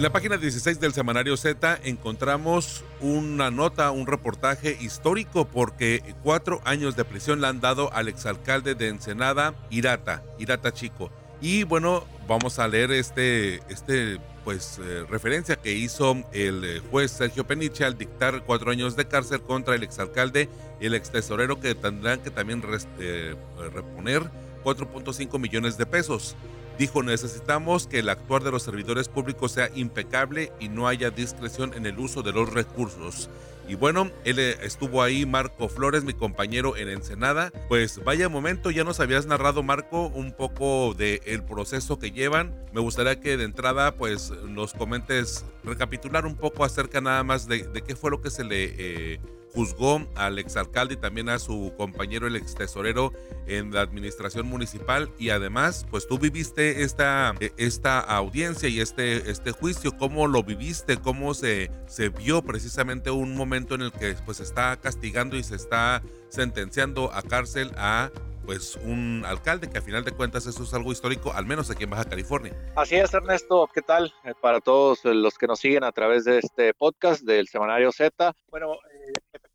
En la página 16 del Semanario Z encontramos una nota, un reportaje histórico porque cuatro años de prisión le han dado al exalcalde de Ensenada, Irata, Irata Chico. Y bueno, vamos a leer este, este pues eh, referencia que hizo el eh, juez Sergio Peniche al dictar cuatro años de cárcel contra el exalcalde y el extesorero que tendrán que también eh, reponer 4.5 millones de pesos. Dijo, necesitamos que el actuar de los servidores públicos sea impecable y no haya discreción en el uso de los recursos. Y bueno, él eh, estuvo ahí, Marco Flores, mi compañero en Ensenada. Pues vaya momento, ya nos habías narrado, Marco, un poco del el proceso que llevan. Me gustaría que de entrada, pues nos comentes, recapitular un poco acerca nada más de, qué fue lo que se le... Eh, juzgó al exalcalde y también a su compañero, el ex tesorero en la administración municipal. Y además, pues tú viviste esta, esta audiencia y este, este juicio, ¿cómo lo viviste? ¿Cómo se, se vio precisamente un momento en el que pues está castigando y se está sentenciando a cárcel a pues un alcalde que a final de cuentas eso es algo histórico, al menos aquí en Baja California. Así es, Ernesto, ¿qué tal? Eh, para todos los que nos siguen a través de este podcast del Semanario Z. Bueno, eh,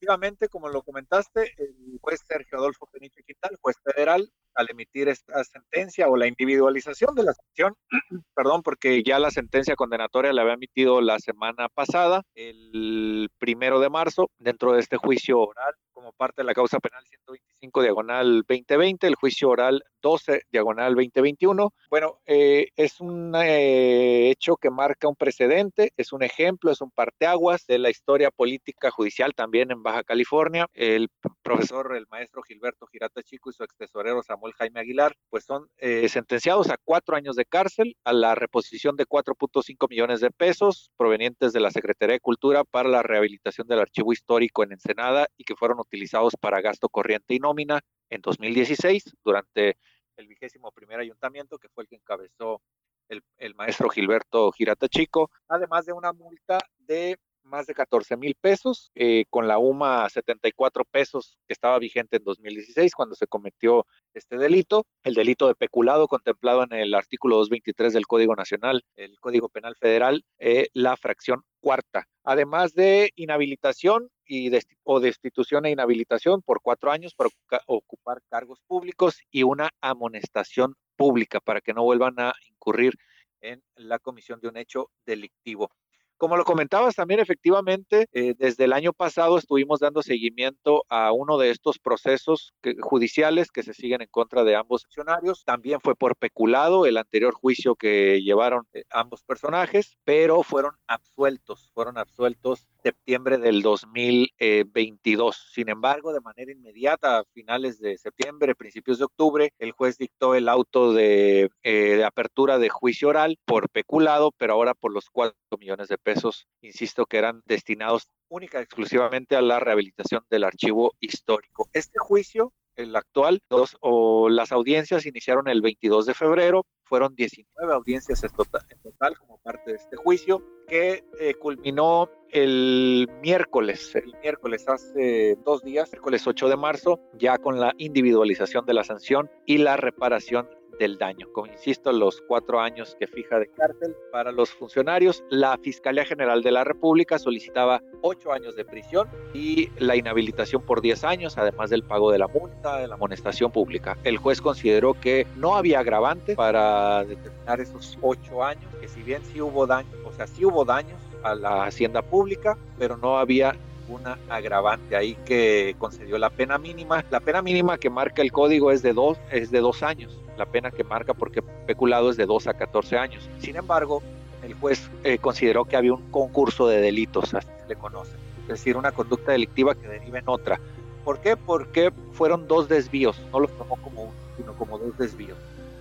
efectivamente, como lo comentaste, el juez Sergio Adolfo Peniche Quintal, juez federal, al emitir esta sentencia o la individualización de la sanción, [CLEARS THROAT] perdón, porque ya la sentencia condenatoria la había emitido la semana pasada, el primero de marzo, dentro de este juicio oral como parte de la causa penal 125 diagonal 2020, el juicio oral 12 diagonal 2021. Bueno, eh, es un eh, hecho que marca un precedente, es un ejemplo, es un parteaguas de la historia política judicial también en Baja California. El profesor, el maestro Gilberto Girata Chico y su ex tesorero Samuel Jaime Aguilar, pues son eh, sentenciados a cuatro años de cárcel, a la reposición de 4.5 millones de pesos provenientes de la Secretaría de Cultura para la rehabilitación del archivo histórico en Ensenada y que fueron utilizados para gasto corriente y nómina en 2016 durante el vigésimo primer ayuntamiento que fue el que encabezó el, el maestro Gilberto Girata Chico, además de una multa de más de 14 mil pesos, eh, con la UMA 74 pesos que estaba vigente en 2016 cuando se cometió este delito, el delito de peculado contemplado en el artículo 223 del Código Nacional, el Código Penal Federal, eh, la fracción cuarta, además de inhabilitación y o destitución e inhabilitación por cuatro años para ocupar cargos públicos y una amonestación pública para que no vuelvan a incurrir en la comisión de un hecho delictivo. Como lo comentabas también, efectivamente, eh, desde el año pasado estuvimos dando seguimiento a uno de estos procesos judiciales que se siguen en contra de ambos funcionarios. También fue por peculado el anterior juicio que llevaron eh, ambos personajes, pero fueron absueltos, fueron absueltos septiembre del 2022. Sin embargo, de manera inmediata, a finales de septiembre, principios de octubre, el juez dictó el auto de, eh, apertura de juicio oral por peculado, pero ahora por los 4 millones de pesos, insisto, que eran destinados única y exclusivamente a la rehabilitación del archivo histórico. Este juicio el actual, o las audiencias iniciaron el 22 de febrero, fueron 19 audiencias en total, como parte de este juicio, que eh, culminó el miércoles, el miércoles hace dos días, miércoles 8 de marzo, ya con la individualización de la sanción y la reparación del daño. Como insisto, los cuatro años que fija de cárcel para los funcionarios, la Fiscalía General de la República solicitaba ocho años de prisión y la inhabilitación por diez años, además del pago de la multa, de la amonestación pública. El juez consideró que no había agravante para determinar esos ocho años, que si bien sí hubo daño, o sea, sí hubo daños a la hacienda pública, pero no había una agravante ahí que concedió la pena mínima. La pena mínima que marca el código es de dos, es de dos años la pena que marca porque peculado es de 2 a 14 años. Sin embargo, el juez eh, consideró que había un concurso de delitos, así se le conoce, es decir, una conducta delictiva que deriva en otra. ¿Por qué? Porque fueron dos desvíos, no los tomó como uno, sino como dos desvíos.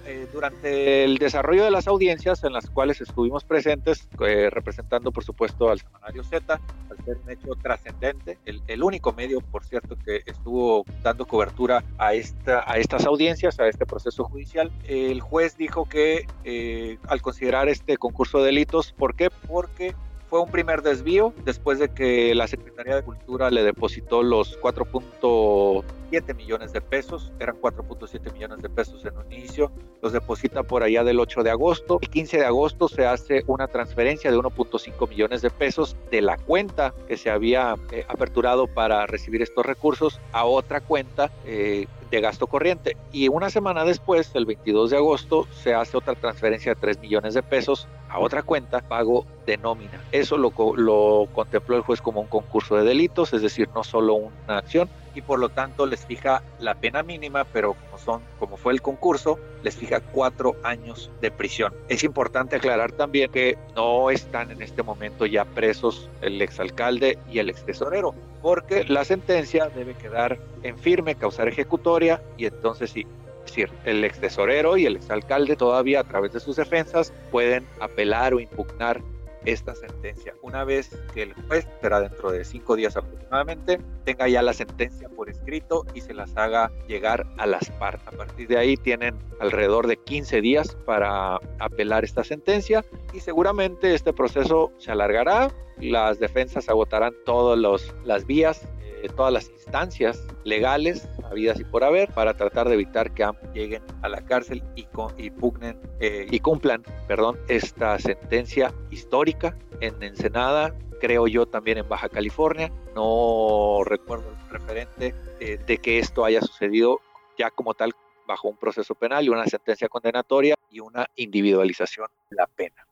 Eh, durante el desarrollo de las audiencias en las cuales estuvimos presentes, eh, representando por supuesto al semanario Z, al ser un hecho trascendente, el, el, único medio, por cierto, que estuvo dando cobertura a, esta, a estas audiencias, a este proceso judicial, el juez dijo que eh, al considerar este concurso de delitos, ¿por qué? Porque fue un primer desvío después de que la Secretaría de Cultura le depositó los 4.7 millones de pesos, eran 4.7 millones de pesos en un inicio, los deposita por allá del 8 de agosto. El 15 de agosto se hace una transferencia de 1.5 millones de pesos de la cuenta que se había eh, aperturado para recibir estos recursos a otra cuenta eh, de gasto corriente. Y una semana después, el 22 de agosto, se hace otra transferencia de 3 millones de pesos a otra cuenta, pago de nómina. Eso lo, lo contempló el juez como un concurso de delitos, es decir, no solo una acción, y por lo tanto les fija la pena mínima, pero como son, como fue el concurso, les fija cuatro años de prisión. Es importante aclarar también que no están en este momento ya presos el exalcalde y el extesorero, porque la sentencia debe quedar en firme, causar ejecutoria, y entonces sí, es decir, el extesorero y el exalcalde todavía a través de sus defensas pueden apelar o impugnar esta sentencia. Una vez que el juez, será dentro de cinco días aproximadamente, tenga ya la sentencia por escrito y se las haga llegar a las partes. A partir de ahí tienen alrededor de 15 días para apelar esta sentencia y seguramente este proceso se alargará. Las defensas agotarán todas las vías todas las instancias legales habidas y por haber para tratar de evitar que lleguen a la cárcel y, y pugnen eh, y cumplan perdón, esta sentencia histórica en Ensenada, creo yo también en Baja California. No recuerdo el referente eh, de que esto haya sucedido ya como tal bajo un proceso penal y una sentencia condenatoria y una individualización de la pena.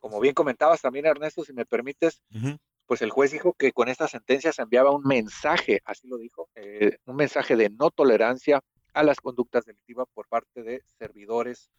Como bien comentabas también, Ernesto, si me permites, pues el juez dijo que con esta sentencia se enviaba un mensaje, así lo dijo, eh, un mensaje de no tolerancia a las conductas delictivas por parte de servidores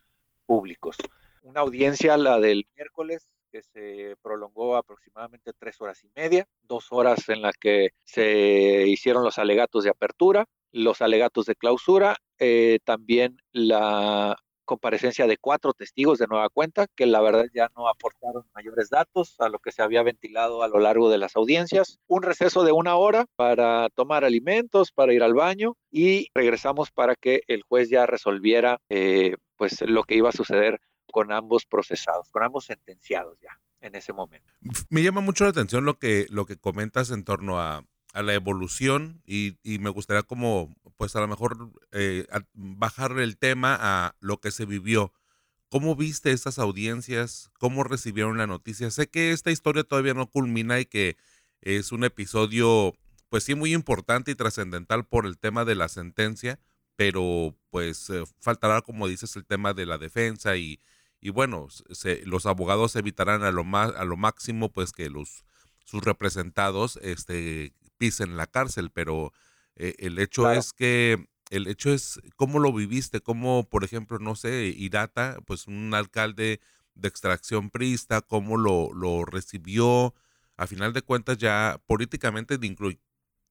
públicos. Una audiencia, la del miércoles, que se prolongó aproximadamente tres horas y media, dos horas en las que se hicieron los alegatos de apertura, los alegatos de clausura, eh, también la comparecencia de cuatro testigos de nueva cuenta, que la verdad ya no aportaron mayores datos a lo que se había ventilado a lo largo de las audiencias. Un receso de una hora para tomar alimentos, para ir al baño y regresamos para que el juez ya resolviera eh, pues lo que iba a suceder con ambos procesados, con ambos sentenciados ya en ese momento. Me llama mucho la atención lo que, lo que comentas en torno a, a la evolución y, y, me gustaría como pues a lo mejor eh, bajar el tema a lo que se vivió. ¿Cómo viste estas audiencias? ¿Cómo recibieron la noticia? Sé que esta historia todavía no culmina y que es un episodio, pues sí, muy importante y trascendental por el tema de la sentencia, pero pues eh, faltará, como dices, el tema de la defensa y, y bueno, los abogados evitarán a lo, más, a lo máximo pues que los sus representados este, pisen la cárcel, pero eh, el hecho es que, el hecho es cómo lo viviste, cómo, por ejemplo, no sé, Irata, pues un alcalde de extracción prista, cómo lo, lo recibió, a final de cuentas ya políticamente,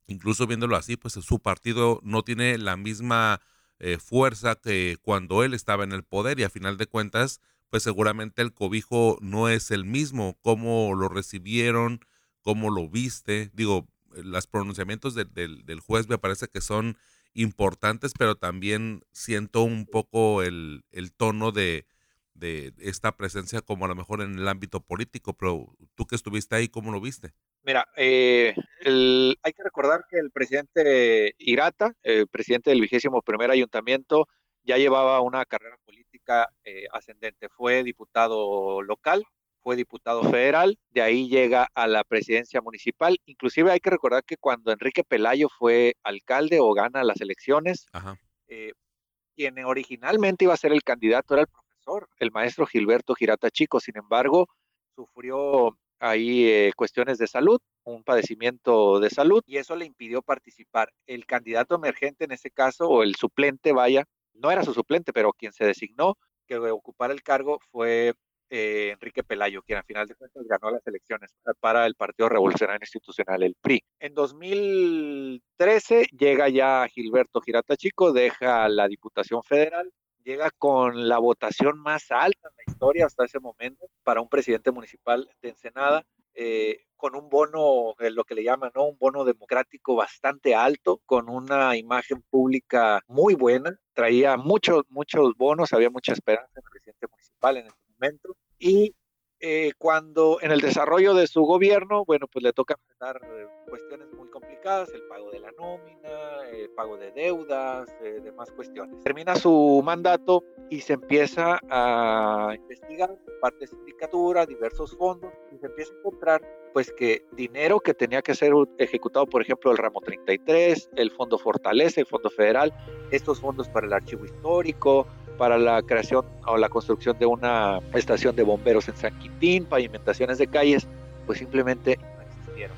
incluso viéndolo así, pues su partido no tiene la misma eh, fuerza que cuando él estaba en el poder y a final de cuentas, pues seguramente el cobijo no es el mismo, cómo lo recibieron, cómo lo viste, digo, los pronunciamientos del juez me parece que son importantes, pero también siento un poco el, tono de, esta presencia como a lo mejor en el ámbito político, pero tú que estuviste ahí, ¿cómo lo viste? Mira, eh, hay que recordar que el presidente Irata, el presidente del vigésimo primer ayuntamiento, ya llevaba una carrera política eh, ascendente. Fue diputado local, fue diputado federal, de ahí llega a la presidencia municipal. Inclusive hay que recordar que cuando Enrique Pelayo fue alcalde o gana las elecciones, eh, quien originalmente iba a ser el candidato era el profesor, el maestro Gilberto Girata Chico. Sin embargo, sufrió ahí eh, cuestiones de salud, un padecimiento de salud, y eso le impidió participar. El candidato emergente en ese caso, o el suplente, vaya, no era su suplente, pero quien se designó que ocupara el cargo fue eh, Enrique Pelayo, quien al final de cuentas ganó las elecciones para el Partido Revolucionario Institucional, el PRI. En 2013 llega ya Gilberto Girata Chico, deja la Diputación Federal llega con la votación más alta en la historia hasta ese momento para un presidente municipal de Ensenada, eh, con un bono, eh, lo que le llaman. Un bono democrático bastante alto, con una imagen pública muy buena. Traía muchos, muchos bonos, había mucha esperanza en el presidente municipal en momento. Y eh, cuando en el desarrollo de su gobierno, bueno, pues le toca enfrentar eh, cuestiones muy complicadas, el pago de la nómina, el pago de deudas, eh, demás cuestiones. Termina su mandato y se empieza a investigar parte de sindicatura, diversos fondos, y se empieza a encontrar pues que dinero que tenía que ser ejecutado, por ejemplo, el ramo 33, el Fondo Fortaleza, el Fondo Federal, estos fondos para el archivo histórico, para la creación o la construcción de una estación de bomberos en San Quintín, pavimentaciones de calles, pues simplemente no existieron.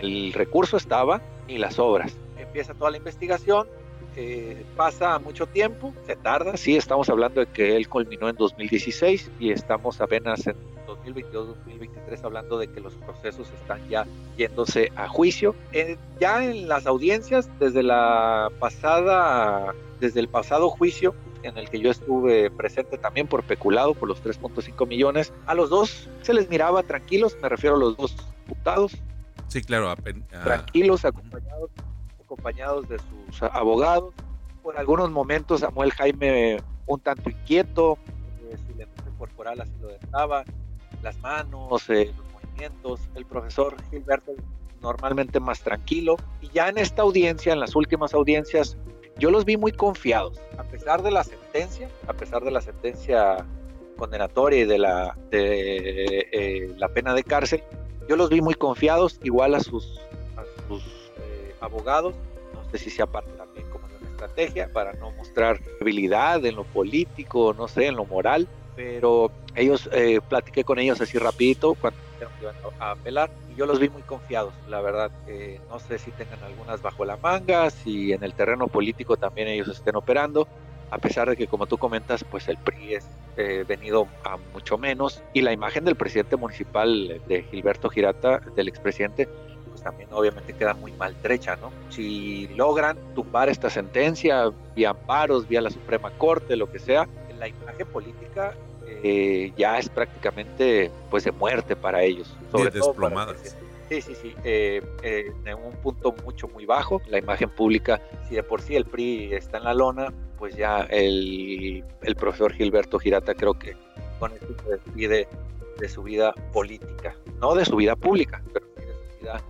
El recurso estaba ni las obras. Empieza toda la investigación, eh, pasa mucho tiempo, se tarda, sí, estamos hablando de que él culminó en 2016 y estamos apenas en 2022-2023 hablando de que los procesos están ya yéndose a juicio. Eh, ya en las audiencias, desde la pasada, desde el pasado juicio, en el que yo estuve presente también por peculado por los 3.5 millones. A los dos se les miraba tranquilos, me refiero a los dos diputados. Sí, claro. Tranquilos, acompañados, acompañados de sus abogados. Por algunos momentos Samuel Jaime un tanto inquieto, eh, lenguaje corporal así lo dejaba, las manos, eh, los movimientos. El profesor Gilberto normalmente más tranquilo. Y ya en esta audiencia, en las últimas audiencias, yo los vi muy confiados, a pesar de la sentencia, a pesar de la sentencia condenatoria y de la, de, eh, la pena de cárcel, yo los vi muy confiados, igual a sus, eh, abogados, no sé si sea parte también como una estrategia para no mostrar habilidad en lo político, no sé, en lo moral, pero ellos, eh, platiqué con ellos así rapidito cuando iban a apelar y yo los vi muy confiados, la verdad. que no sé si tengan algunas bajo la manga, si en el terreno político también ellos estén operando, a pesar de que como tú comentas, pues el PRI es eh, venido a mucho menos y la imagen del presidente municipal de Gilberto Girata, del expresidente, pues también obviamente queda muy maltrecha, ¿no? Si logran tumbar esta sentencia vía amparos, vía la Suprema Corte, lo que sea, la imagen política eh, ya es prácticamente pues de muerte para ellos. Sobre desplomadas. sí, sí, sí. Eh, eh, en un punto mucho, muy bajo. La imagen pública, si de por sí el PRI está en la lona, pues ya el, el profesor Gilberto Girata creo que con esto se despide de su vida política. No de su vida pública, pero de su vida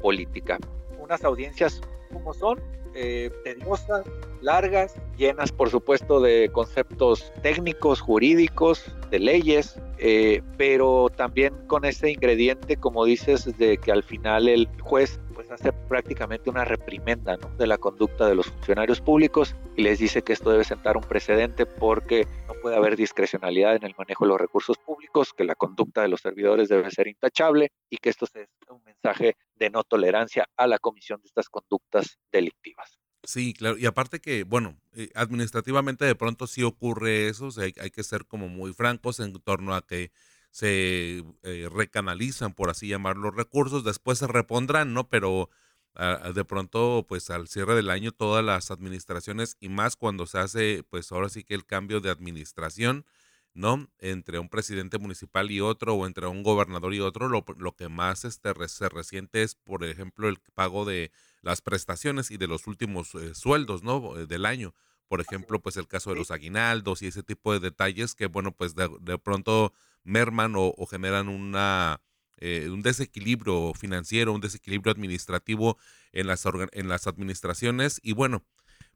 política. Unas audiencias como son, eh, tediosas, largas, llenas por supuesto de conceptos técnicos, jurídicos, de leyes, eh, pero también con ese ingrediente, como dices, de que al final el juez hace prácticamente una reprimenda de la conducta de los funcionarios públicos y les dice que esto debe sentar un precedente porque no puede haber discrecionalidad en el manejo de los recursos públicos, que la conducta de los servidores debe ser intachable y que esto es un mensaje de no tolerancia a la comisión de estas conductas delictivas. Sí, claro. Y aparte que, bueno, eh, administrativamente de pronto sí ocurre eso, hay, que ser como muy francos en torno a que se eh, recanalizan, por así llamar, los recursos, después se repondrán, ¿no? Pero ah, de pronto, pues al cierre del año, todas las administraciones, y más cuando se hace, pues ahora sí que el cambio de administración, ¿no? Entre un presidente municipal y otro, o entre un gobernador y otro, lo, lo que más este, se resiente es, por ejemplo, el pago de las prestaciones y de los últimos eh, sueldos, ¿no? Eh, del año. Por ejemplo, pues el caso de los aguinaldos y ese tipo de detalles que, bueno, pues de, pronto merman o, generan una, eh, un desequilibrio financiero, un desequilibrio administrativo en las, en las administraciones. Y bueno,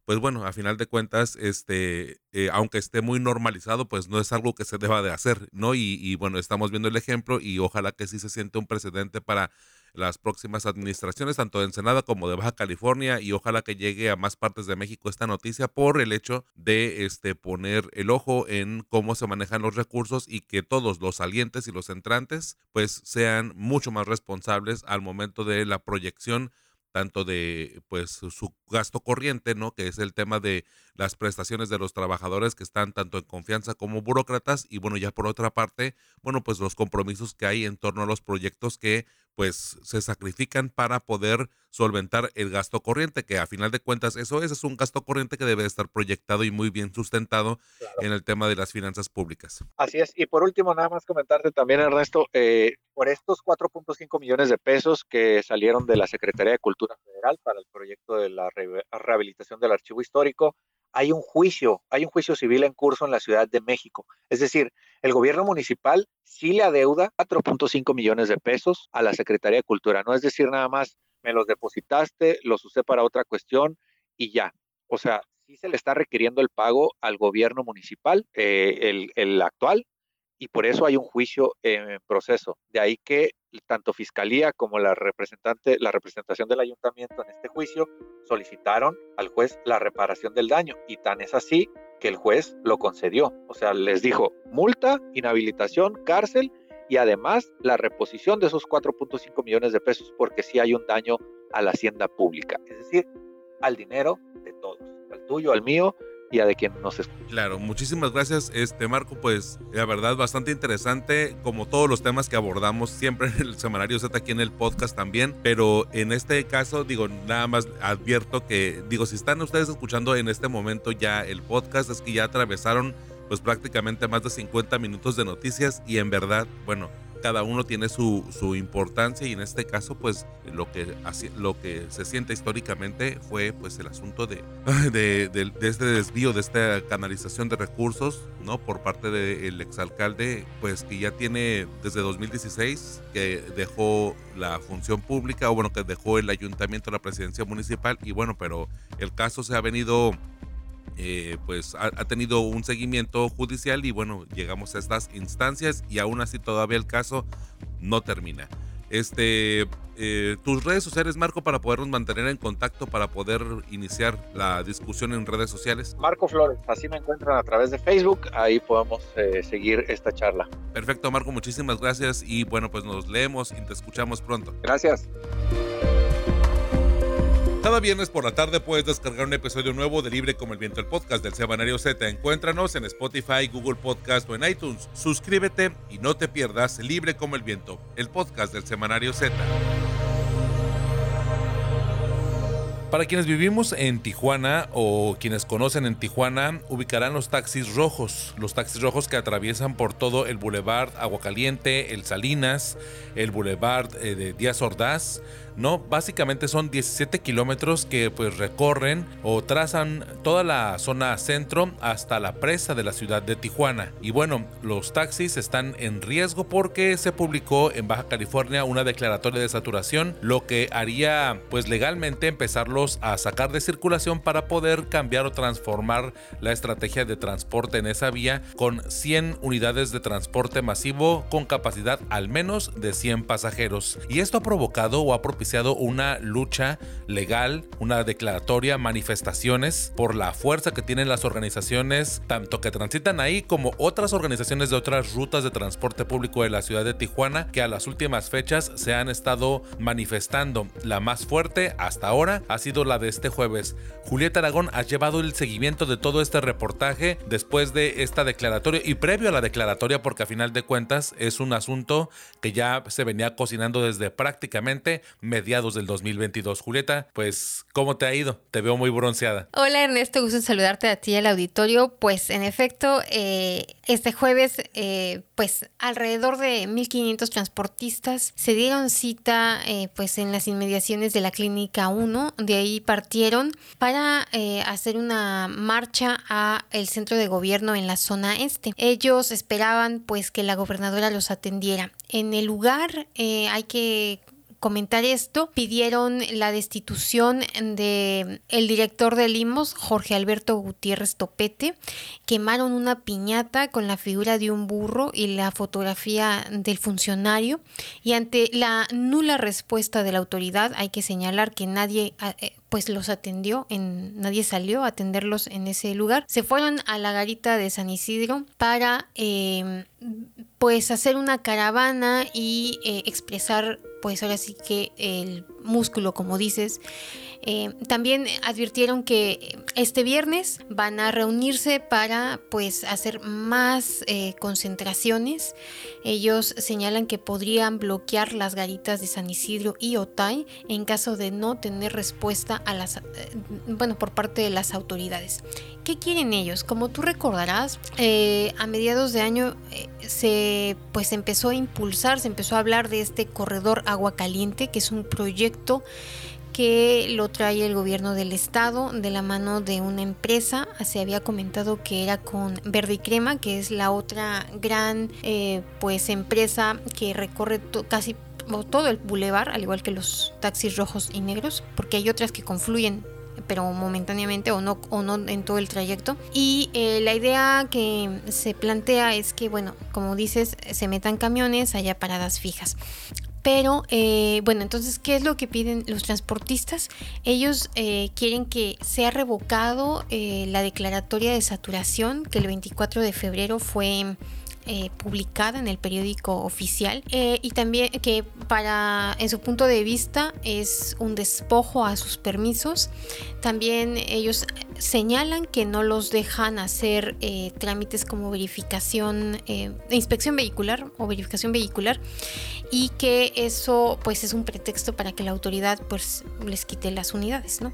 pues bueno, a final de cuentas, este, eh, aunque esté muy normalizado, pues no es algo que se deba de hacer, ¿no? Y, y, bueno, estamos viendo el ejemplo y ojalá que sí se siente un precedente para las próximas administraciones, tanto de Ensenada como de Baja California, y ojalá que llegue a más partes de México esta noticia por el hecho de este, poner el ojo en cómo se manejan los recursos y que todos los salientes y los entrantes pues sean mucho más responsables al momento de la proyección tanto de pues su gasto corriente, ¿no? Que es el tema de las prestaciones de los trabajadores que están tanto en confianza como burócratas y bueno, ya por otra parte, bueno, pues los compromisos que hay en torno a los proyectos que pues se sacrifican para poder solventar el gasto corriente, que a final de cuentas eso es, es un gasto corriente que debe estar proyectado y muy bien sustentado en el tema de las finanzas públicas. Así es, y por último, nada más comentarte también, Ernesto, eh, por estos 4.5 millones de pesos que salieron de la Secretaría de Cultura Federal para el proyecto de la rehabilitación del archivo histórico, hay un juicio, hay un juicio civil en curso en la Ciudad de México. Es decir, el gobierno municipal sí le adeuda 4.5 millones de pesos a la Secretaría de Cultura. No es decir nada más, me los depositaste, los usé para otra cuestión y ya. O sea, sí se le está requiriendo el pago al gobierno municipal, eh, el, el actual, y por eso hay un juicio en proceso. De ahí que tanto fiscalía como la representante, la representación del ayuntamiento en este juicio solicitaron al juez la reparación del daño y tan es así que el juez lo concedió. O sea, les dijo multa, inhabilitación, cárcel y además la reposición de esos 4.5 millones de pesos porque sí hay un daño a la hacienda pública, es decir, al dinero de todos, al tuyo, al mío y a de quien nos. Claro, muchísimas gracias, este Marco, pues la verdad bastante interesante, como todos los temas que abordamos siempre en el semanario Z aquí en el podcast también, pero en este caso, digo, nada más advierto que, digo, si están ustedes escuchando en este momento ya el podcast, es que ya atravesaron pues prácticamente más de 50 minutos de noticias y en verdad, bueno, cada uno tiene su, su, importancia y en este caso pues lo que, lo que se siente históricamente fue pues el asunto de, [LAUGHS] de, de, este desvío, de esta canalización de recursos, ¿no? Por parte del exalcalde pues que ya tiene desde 2016 que dejó la función pública o bueno que dejó el ayuntamiento, la presidencia municipal y bueno pero el caso se ha venido eh, pues ha, tenido un seguimiento judicial y bueno, llegamos a estas instancias y aún así todavía el caso no termina. Este, eh, tus redes sociales, Marco, para podernos mantener en contacto, para poder iniciar la discusión en redes sociales. Marco Flores, así me encuentran a través de Facebook, ahí podemos eh, seguir esta charla. Perfecto, Marco, muchísimas gracias y bueno, pues nos leemos y te escuchamos pronto. Gracias. Cada viernes por la tarde puedes descargar un episodio nuevo de Libre como el Viento, el podcast del Semanario Z. Encuéntranos en Spotify, Google Podcast o en iTunes. Suscríbete y no te pierdas Libre como el Viento, el podcast del Semanario Z. Para quienes vivimos en Tijuana o quienes conocen en Tijuana, ubicarán los taxis rojos, los taxis rojos que atraviesan por todo el Boulevard Aguacaliente, el Salinas, el Boulevard eh, de Díaz Ordaz, ¿no? Básicamente son 17 kilómetros que pues recorren o trazan toda la zona centro hasta la presa de la ciudad de Tijuana. Y bueno, los taxis están en riesgo porque se publicó en Baja California una declaratoria de saturación, lo que haría pues legalmente empezarlos a sacar de circulación para poder cambiar o transformar la estrategia de transporte en esa vía con 100 unidades de transporte masivo con capacidad al menos de 100 pasajeros. Y esto ha provocado o ha propiciado una lucha legal, una declaratoria, manifestaciones por la fuerza que tienen las organizaciones, tanto que transitan ahí como otras organizaciones de otras rutas de transporte público de la ciudad de Tijuana, que a las últimas fechas se han estado manifestando. La más fuerte hasta ahora ha sido la de este jueves. Julieta Aragón ha llevado el seguimiento de todo este reportaje después de esta declaratoria y previo a la declaratoria, porque a final de cuentas es un asunto que ya se venía cocinando desde prácticamente mediados del 2022. Julieta, pues, ¿cómo te ha ido? Te veo muy bronceada. Hola Ernesto, gusto en saludarte a ti al auditorio. Pues en efecto, eh, este jueves, eh, pues alrededor de 1.500 transportistas se dieron cita eh, pues en las inmediaciones de la Clínica 1. De ahí partieron para hacer una marcha a el centro de gobierno en la zona este. Ellos esperaban pues que la gobernadora los atendiera. En el lugar hay que comentar esto, pidieron la destitución de el director de Limos, Jorge Alberto Gutiérrez Topete, quemaron una piñata con la figura de un burro y la fotografía del funcionario y ante la nula respuesta de la autoridad hay que señalar que nadie eh, pues los atendió, en, nadie salió a atenderlos en ese lugar. Se fueron a la garita de San Isidro para em, pues hacer una caravana y eh, expresar pues ahora sí que el músculo, como dices. Eh, también advirtieron que este viernes van a reunirse para pues hacer más eh, concentraciones. Ellos señalan que podrían bloquear las garitas de San Isidro y Otay en caso de no tener respuesta a las, bueno, por parte de las autoridades. ¿Qué quieren ellos? Como tú recordarás, a mediados de año se pues empezó a impulsar, se empezó a hablar de este corredor agua caliente, que es un proyecto que lo trae el gobierno del estado de la mano de una empresa. Se había comentado que era con Verde y Crema, que es la otra gran eh, pues empresa que recorre casi todo el bulevar, al igual que los taxis rojos y negros, porque hay otras que confluyen pero momentáneamente o no, o no en todo el trayecto. Y eh, la idea que se plantea es que, bueno, como dices, se metan camiones, haya paradas fijas. Pero eh, bueno, entonces, ¿qué es lo que piden los transportistas? Ellos eh, quieren que sea revocado eh, la declaratoria de saturación que el 24 de febrero fue publicada en el periódico oficial y también que para en su punto de vista es un despojo a sus permisos. También ellos señalan que no los dejan hacer trámites como verificación inspección vehicular o verificación vehicular y que eso pues es un pretexto para que la autoridad pues les quite las unidades, ¿no?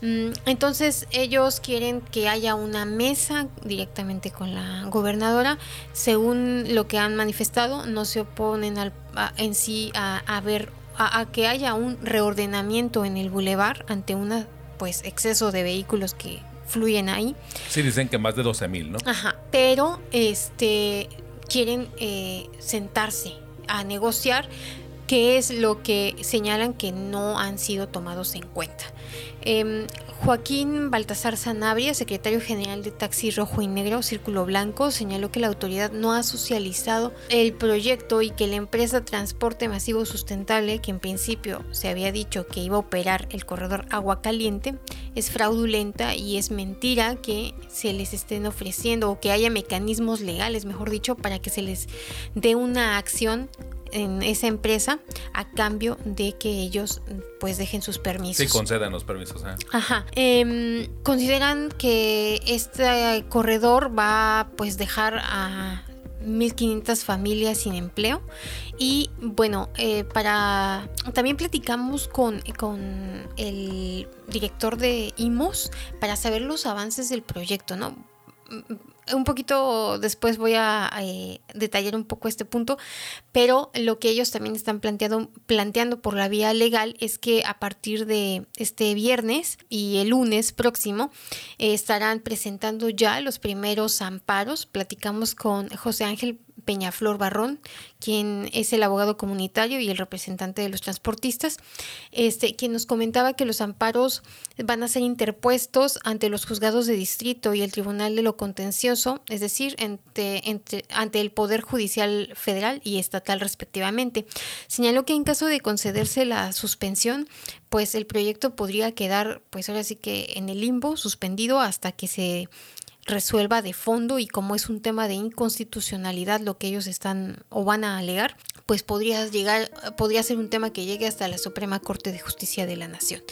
Mm, entonces ellos quieren que haya una mesa directamente con la gobernadora, según lo que han manifestado, no se oponen al, en sí a, ver a, que haya un reordenamiento en el bulevar ante una pues exceso de vehículos que fluyen ahí. Sí, dicen que más de 12 mil, ¿no? Ajá, pero este quieren eh, sentarse a negociar, qué es lo que señalan que no han sido tomados en cuenta. Em, Joaquín Baltasar Sanabria, secretario general de Taxi Rojo y Negro Círculo Blanco, señaló que la autoridad no ha socializado el proyecto y que la empresa Transporte Masivo Sustentable, que en principio se había dicho que iba a operar el corredor Agua Caliente, es fraudulenta y es mentira que se les estén ofreciendo o que haya mecanismos legales, mejor dicho, para que se les dé una acción en esa empresa a cambio de que ellos pues dejen sus permisos. Sí, concedan los permisos. ¿eh? Ajá. Em, consideran que este corredor va pues dejar a 1.500 familias sin empleo. Y bueno, eh, para también platicamos con, con el director de IMOS para saber los avances del proyecto, ¿no? Un poquito después voy a eh, detallar un poco este punto, pero lo que ellos también están planteando, planteando por la vía legal es que a partir de este viernes y el lunes próximo eh, estarán presentando ya los primeros amparos. Platicamos con José Ángel Peñaflor Barrón, quien es el abogado comunitario y el representante de los transportistas, este, quien nos comentaba que los amparos van a ser interpuestos ante los juzgados de distrito y el Tribunal de lo Contencioso, es decir, ante, ante el Poder Judicial Federal y Estatal respectivamente. Señaló que en caso de concederse la suspensión, pues el proyecto podría quedar, pues ahora sí que en el limbo, suspendido hasta que se resuelva de fondo y como es un tema de inconstitucionalidad lo que ellos están o van a alegar, pues podría llegar, podría ser un tema que llegue hasta la Suprema Corte de Justicia de la Nación.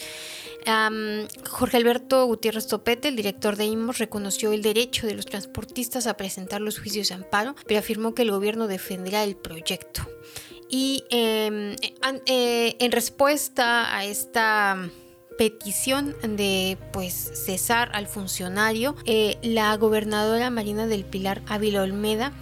Jorge Alberto Gutiérrez Topete, el director de IMOS, reconoció el derecho de los transportistas a presentar los juicios de amparo, pero afirmó que el gobierno defenderá el proyecto. Y em, eh, en respuesta a esta petición de pues cesar al funcionario, eh, la gobernadora Marina del Pilar Ávila Olmeda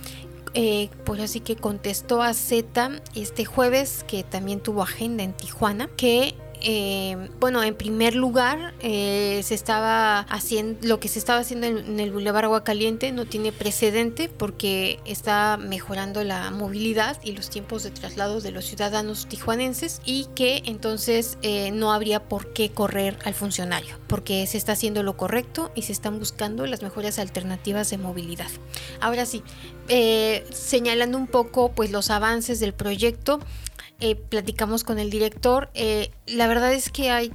eh, pues así que contestó a Z este jueves, que también tuvo agenda en Tijuana, que eh, bueno, en primer lugar, eh, se estaba haciendo, lo que se estaba haciendo en, el Boulevard Agua Caliente no tiene precedente porque está mejorando la movilidad y los tiempos de traslado de los ciudadanos tijuanenses y que entonces eh, no habría por qué correr al funcionario porque se está haciendo lo correcto y se están buscando las mejores alternativas de movilidad. Ahora sí, señalando un poco pues los avances del proyecto, eh, platicamos con el director. Eh, la verdad es que hay,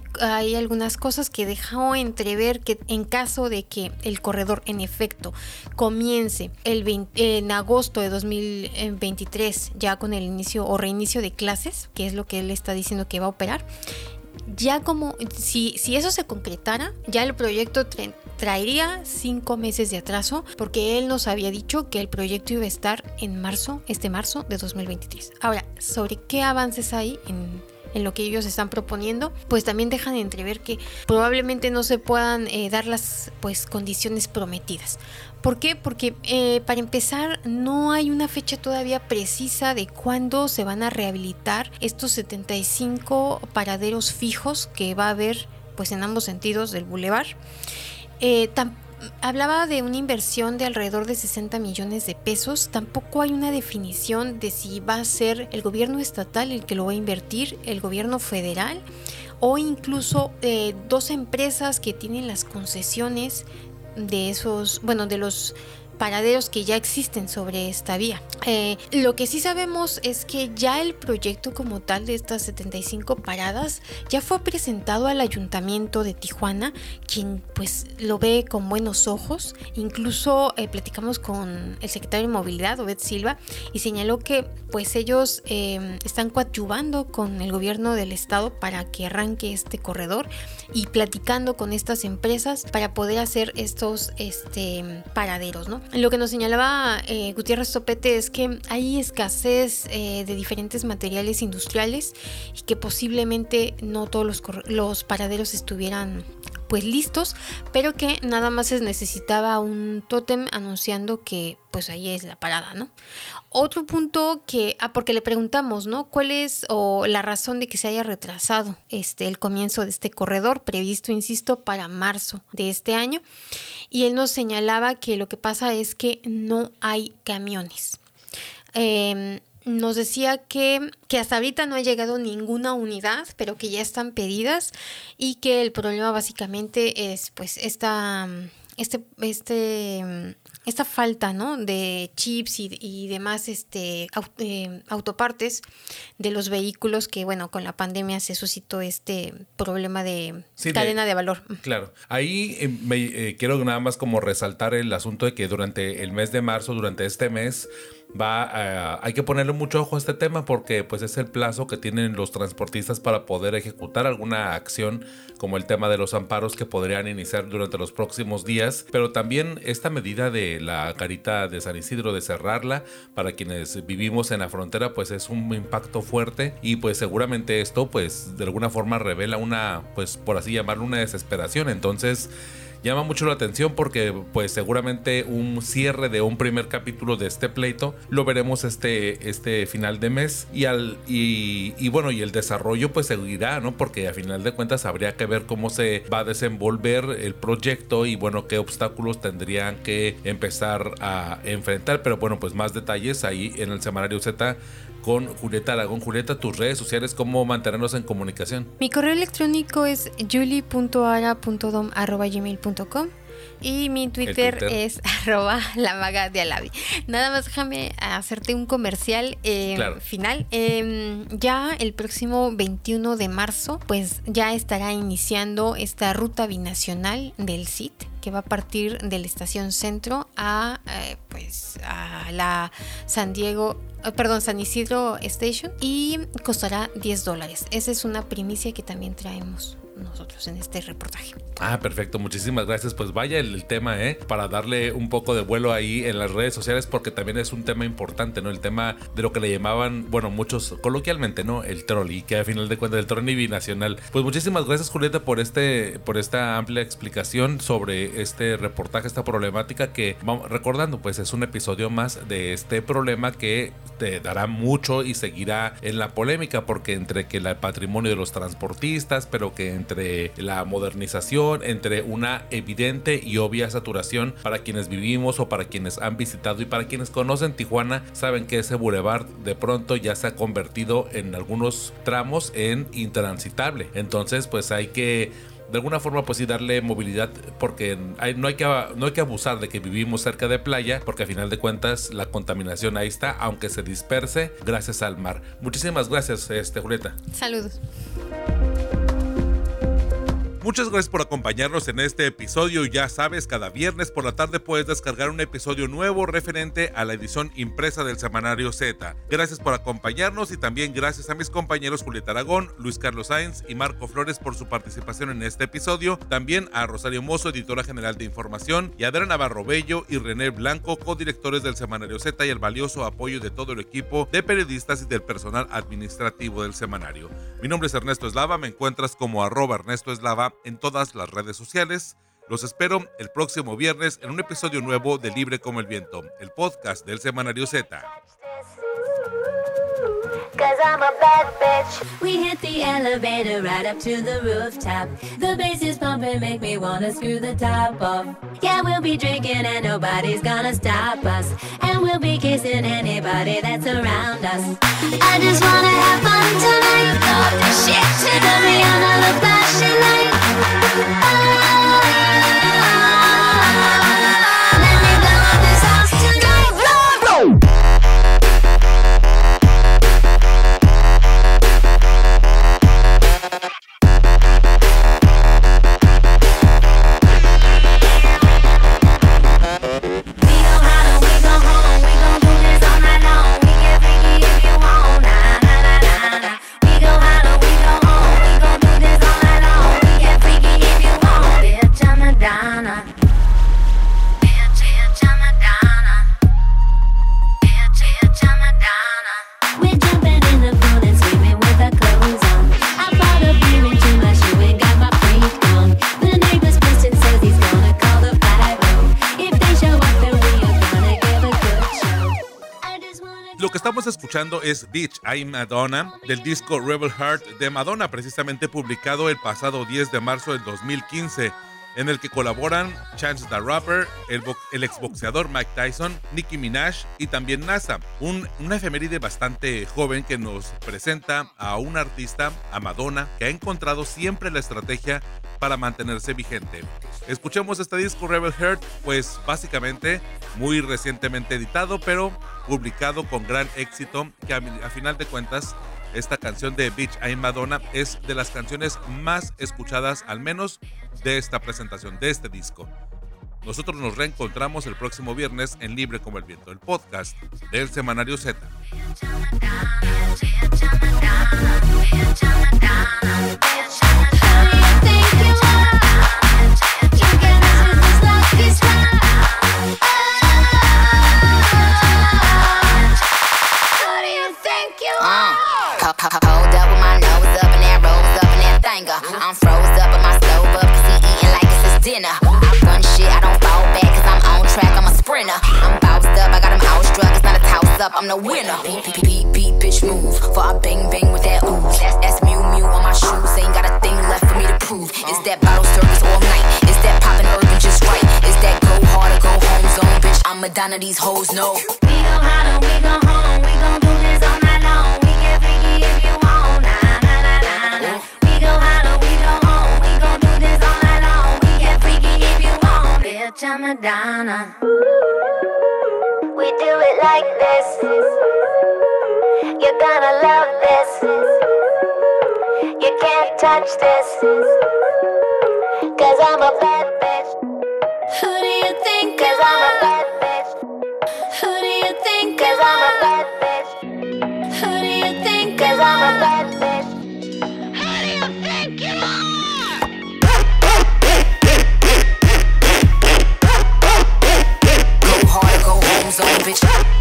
algunas cosas que dejó entrever que en caso de que el corredor en efecto comience el en agosto de 2023 ya con el inicio o reinicio de clases, que es lo que él está diciendo que va a operar, ya como si, si eso se concretara, ya el proyecto traería cinco meses de atraso porque él nos había dicho que el proyecto iba a estar en marzo, este marzo de 2023. Ahora, ¿sobre qué avances hay en, en lo que ellos están proponiendo, pues también dejan entrever que probablemente no se puedan eh, dar las pues condiciones prometidas. ¿Por qué? Porque eh, para empezar no hay una fecha todavía precisa de cuándo se van a rehabilitar estos 75 paraderos fijos que va a haber pues en ambos sentidos del bulevar. Eh, hablaba de una inversión de alrededor de 60 millones de pesos. Tampoco hay una definición de si va a ser el gobierno estatal el que lo va a invertir, el gobierno federal o incluso eh, dos empresas que tienen las concesiones de esos, bueno, de los paraderos que ya existen sobre esta vía. Eh, lo que sí sabemos es que ya el proyecto como tal de estas 75 paradas ya fue presentado al ayuntamiento de Tijuana, quien pues lo ve con buenos ojos. Incluso eh, platicamos con el secretario de Movilidad, Obed Silva, y señaló que pues ellos eh, están coadyuvando con el gobierno del estado para que arranque este corredor y platicando con estas empresas para poder hacer estos este, paraderos, ¿no? Lo que nos señalaba eh, Gutiérrez Topete es que hay escasez eh, de diferentes materiales industriales y que posiblemente no todos los, los paraderos estuvieran pues listos, pero que nada más se necesitaba un tótem anunciando que pues ahí es la parada, ¿no? Otro punto que, ah, porque le preguntamos, ¿no? ¿Cuál es o la razón de que se haya retrasado este el comienzo de este corredor previsto, insisto, para marzo de este año? Y él nos señalaba que lo que pasa es que no hay camiones. Em, nos decía que, que, hasta ahorita no ha llegado ninguna unidad, pero que ya están pedidas y que el problema básicamente es pues esta, este, este, esta falta ¿no? de chips y, demás este, eh, autopartes de los vehículos que bueno con la pandemia se suscitó este problema de cadena de, valor. Claro, ahí eh, me, eh, quiero nada más como resaltar el asunto de que durante el mes de marzo, durante este mes, va hay que ponerle mucho ojo a este tema porque pues es el plazo que tienen los transportistas para poder ejecutar alguna acción como el tema de los amparos que podrían iniciar durante los próximos días. Pero también esta medida de la carita de San Isidro de cerrarla para quienes vivimos en la frontera pues es un impacto fuerte y pues seguramente esto pues de alguna forma revela una pues por así llamarlo una desesperación. Entonces llama mucho la atención porque pues seguramente un cierre de un primer capítulo de este pleito lo veremos este, este final de mes y, al, y, bueno y el desarrollo pues seguirá, ¿no? Porque a final de cuentas habría que ver cómo se va a desenvolver el proyecto y bueno qué obstáculos tendrían que empezar a enfrentar, pero bueno pues más detalles ahí en el semanario Z con Julieta Aragón. Julieta, tus redes sociales, ¿cómo mantenernos en comunicación? Mi correo electrónico es julie.ara.dom.gmail.com y mi Twitter, es [LAUGHS] arroba la maga de Alavi. Nada más déjame hacerte un comercial eh, final. Em, ya el próximo 21 de marzo, pues ya estará iniciando esta ruta binacional del CIT que va a partir de la estación centro a eh, pues a la San Diego eh, perdón, San Isidro Station y costará 10 dólares. Esa es una primicia que también traemos nosotros en este reportaje. Ah, perfecto, muchísimas gracias. Pues vaya el, tema, ¿eh? Para darle un poco de vuelo ahí en las redes sociales, porque también es un tema importante, ¿no? El tema de lo que le llamaban, bueno, muchos coloquialmente, ¿no? El trolley, que a final de cuentas el trolley binacional. Pues muchísimas gracias, Julieta, por este, por esta amplia explicación sobre este reportaje, esta problemática que, vamos, recordando, pues es un episodio más de este problema que te dará mucho y seguirá en la polémica, porque entre que el patrimonio de los transportistas, pero que entre la modernización, entre una evidente y obvia saturación para quienes vivimos o para quienes han visitado y para quienes conocen Tijuana, saben que ese bulevar de pronto ya se ha convertido en algunos tramos en intransitable. Entonces, pues hay que de alguna forma pues sí darle movilidad porque no, hay que, no hay que abusar de que vivimos cerca de playa porque a final de cuentas la contaminación ahí está aunque se disperse gracias al mar. Muchísimas gracias este, Julieta. Saludos. Muchas gracias por acompañarnos en este episodio. Ya sabes, cada viernes por la tarde puedes descargar un episodio nuevo referente a la edición impresa del semanario Z. Gracias por acompañarnos y también gracias a mis compañeros Julieta Aragón, Luis Carlos Sáenz y Marco Flores por su participación en este episodio. También a Rosario Mozo, editora general de información, y a Adriana Navarro Bello y René Blanco, codirectores del semanario Z y el valioso apoyo de todo el equipo de periodistas y del personal administrativo del semanario. Mi nombre es Ernesto Eslava, me encuentras como arroba Ernesto Eslava en todas las redes sociales. Los espero el próximo viernes en un episodio nuevo de Libre como el Viento, el podcast del Semanario Z. Cause I'm a bad bitch. We hit the elevator right up to the rooftop. The bass is pumping, make me wanna screw the top off. Yeah, we'll be drinking and nobody's gonna stop us. And we'll be kissing anybody that's around us. I just wanna have fun tonight. Thought this shit to the Rihanna, the flashing light. Oh. Es Beach, I'm Madonna, del disco Rebel Heart de Madonna, precisamente publicado el pasado 10 de marzo del 2015 en el que colaboran Chance the Rapper, el, exboxeador Mike Tyson, Nicki Minaj y también NASA, un, una efeméride bastante joven que nos presenta a una artista, a Madonna, que ha encontrado siempre la estrategia para mantenerse vigente. Escuchemos este disco Rebel Heart, pues básicamente muy recientemente editado, pero publicado con gran éxito, que a, a final de cuentas esta canción de Beach I'm Madonna es de las canciones más escuchadas, al menos de esta presentación, de este disco. Nosotros nos reencontramos el próximo viernes en Libre como el Viento, el podcast del Semanario Z. Hold up with my nose up and that rose up and that thanger. I'm froze up in my stove up cause he eating like it's his dinner. I run shit, I don't fall back cause I'm on track, I'm a sprinter. I'm bounced up, I got him outstruck, it's not a toss up, I'm the winner. Beat, beat, beat, beat, bitch, move. For I bang, bang with that ooze. That's, that's Mew Mew on my shoes, ain't got a thing left for me to prove. Is that bottle service all night? Is that poppin' urban just right? Is that go hard or go home zone, bitch? I'm Madonna, these hoes know. We go hard we go home, Bitch, I'm Madonna. We do it like this. You're gonna love this. You can't touch this. Cause I'm a bad bitch. Who do you think? I'm a bad bitch. Who do you think? Cause I'm a bad bitch. Who do you hands off, bitch.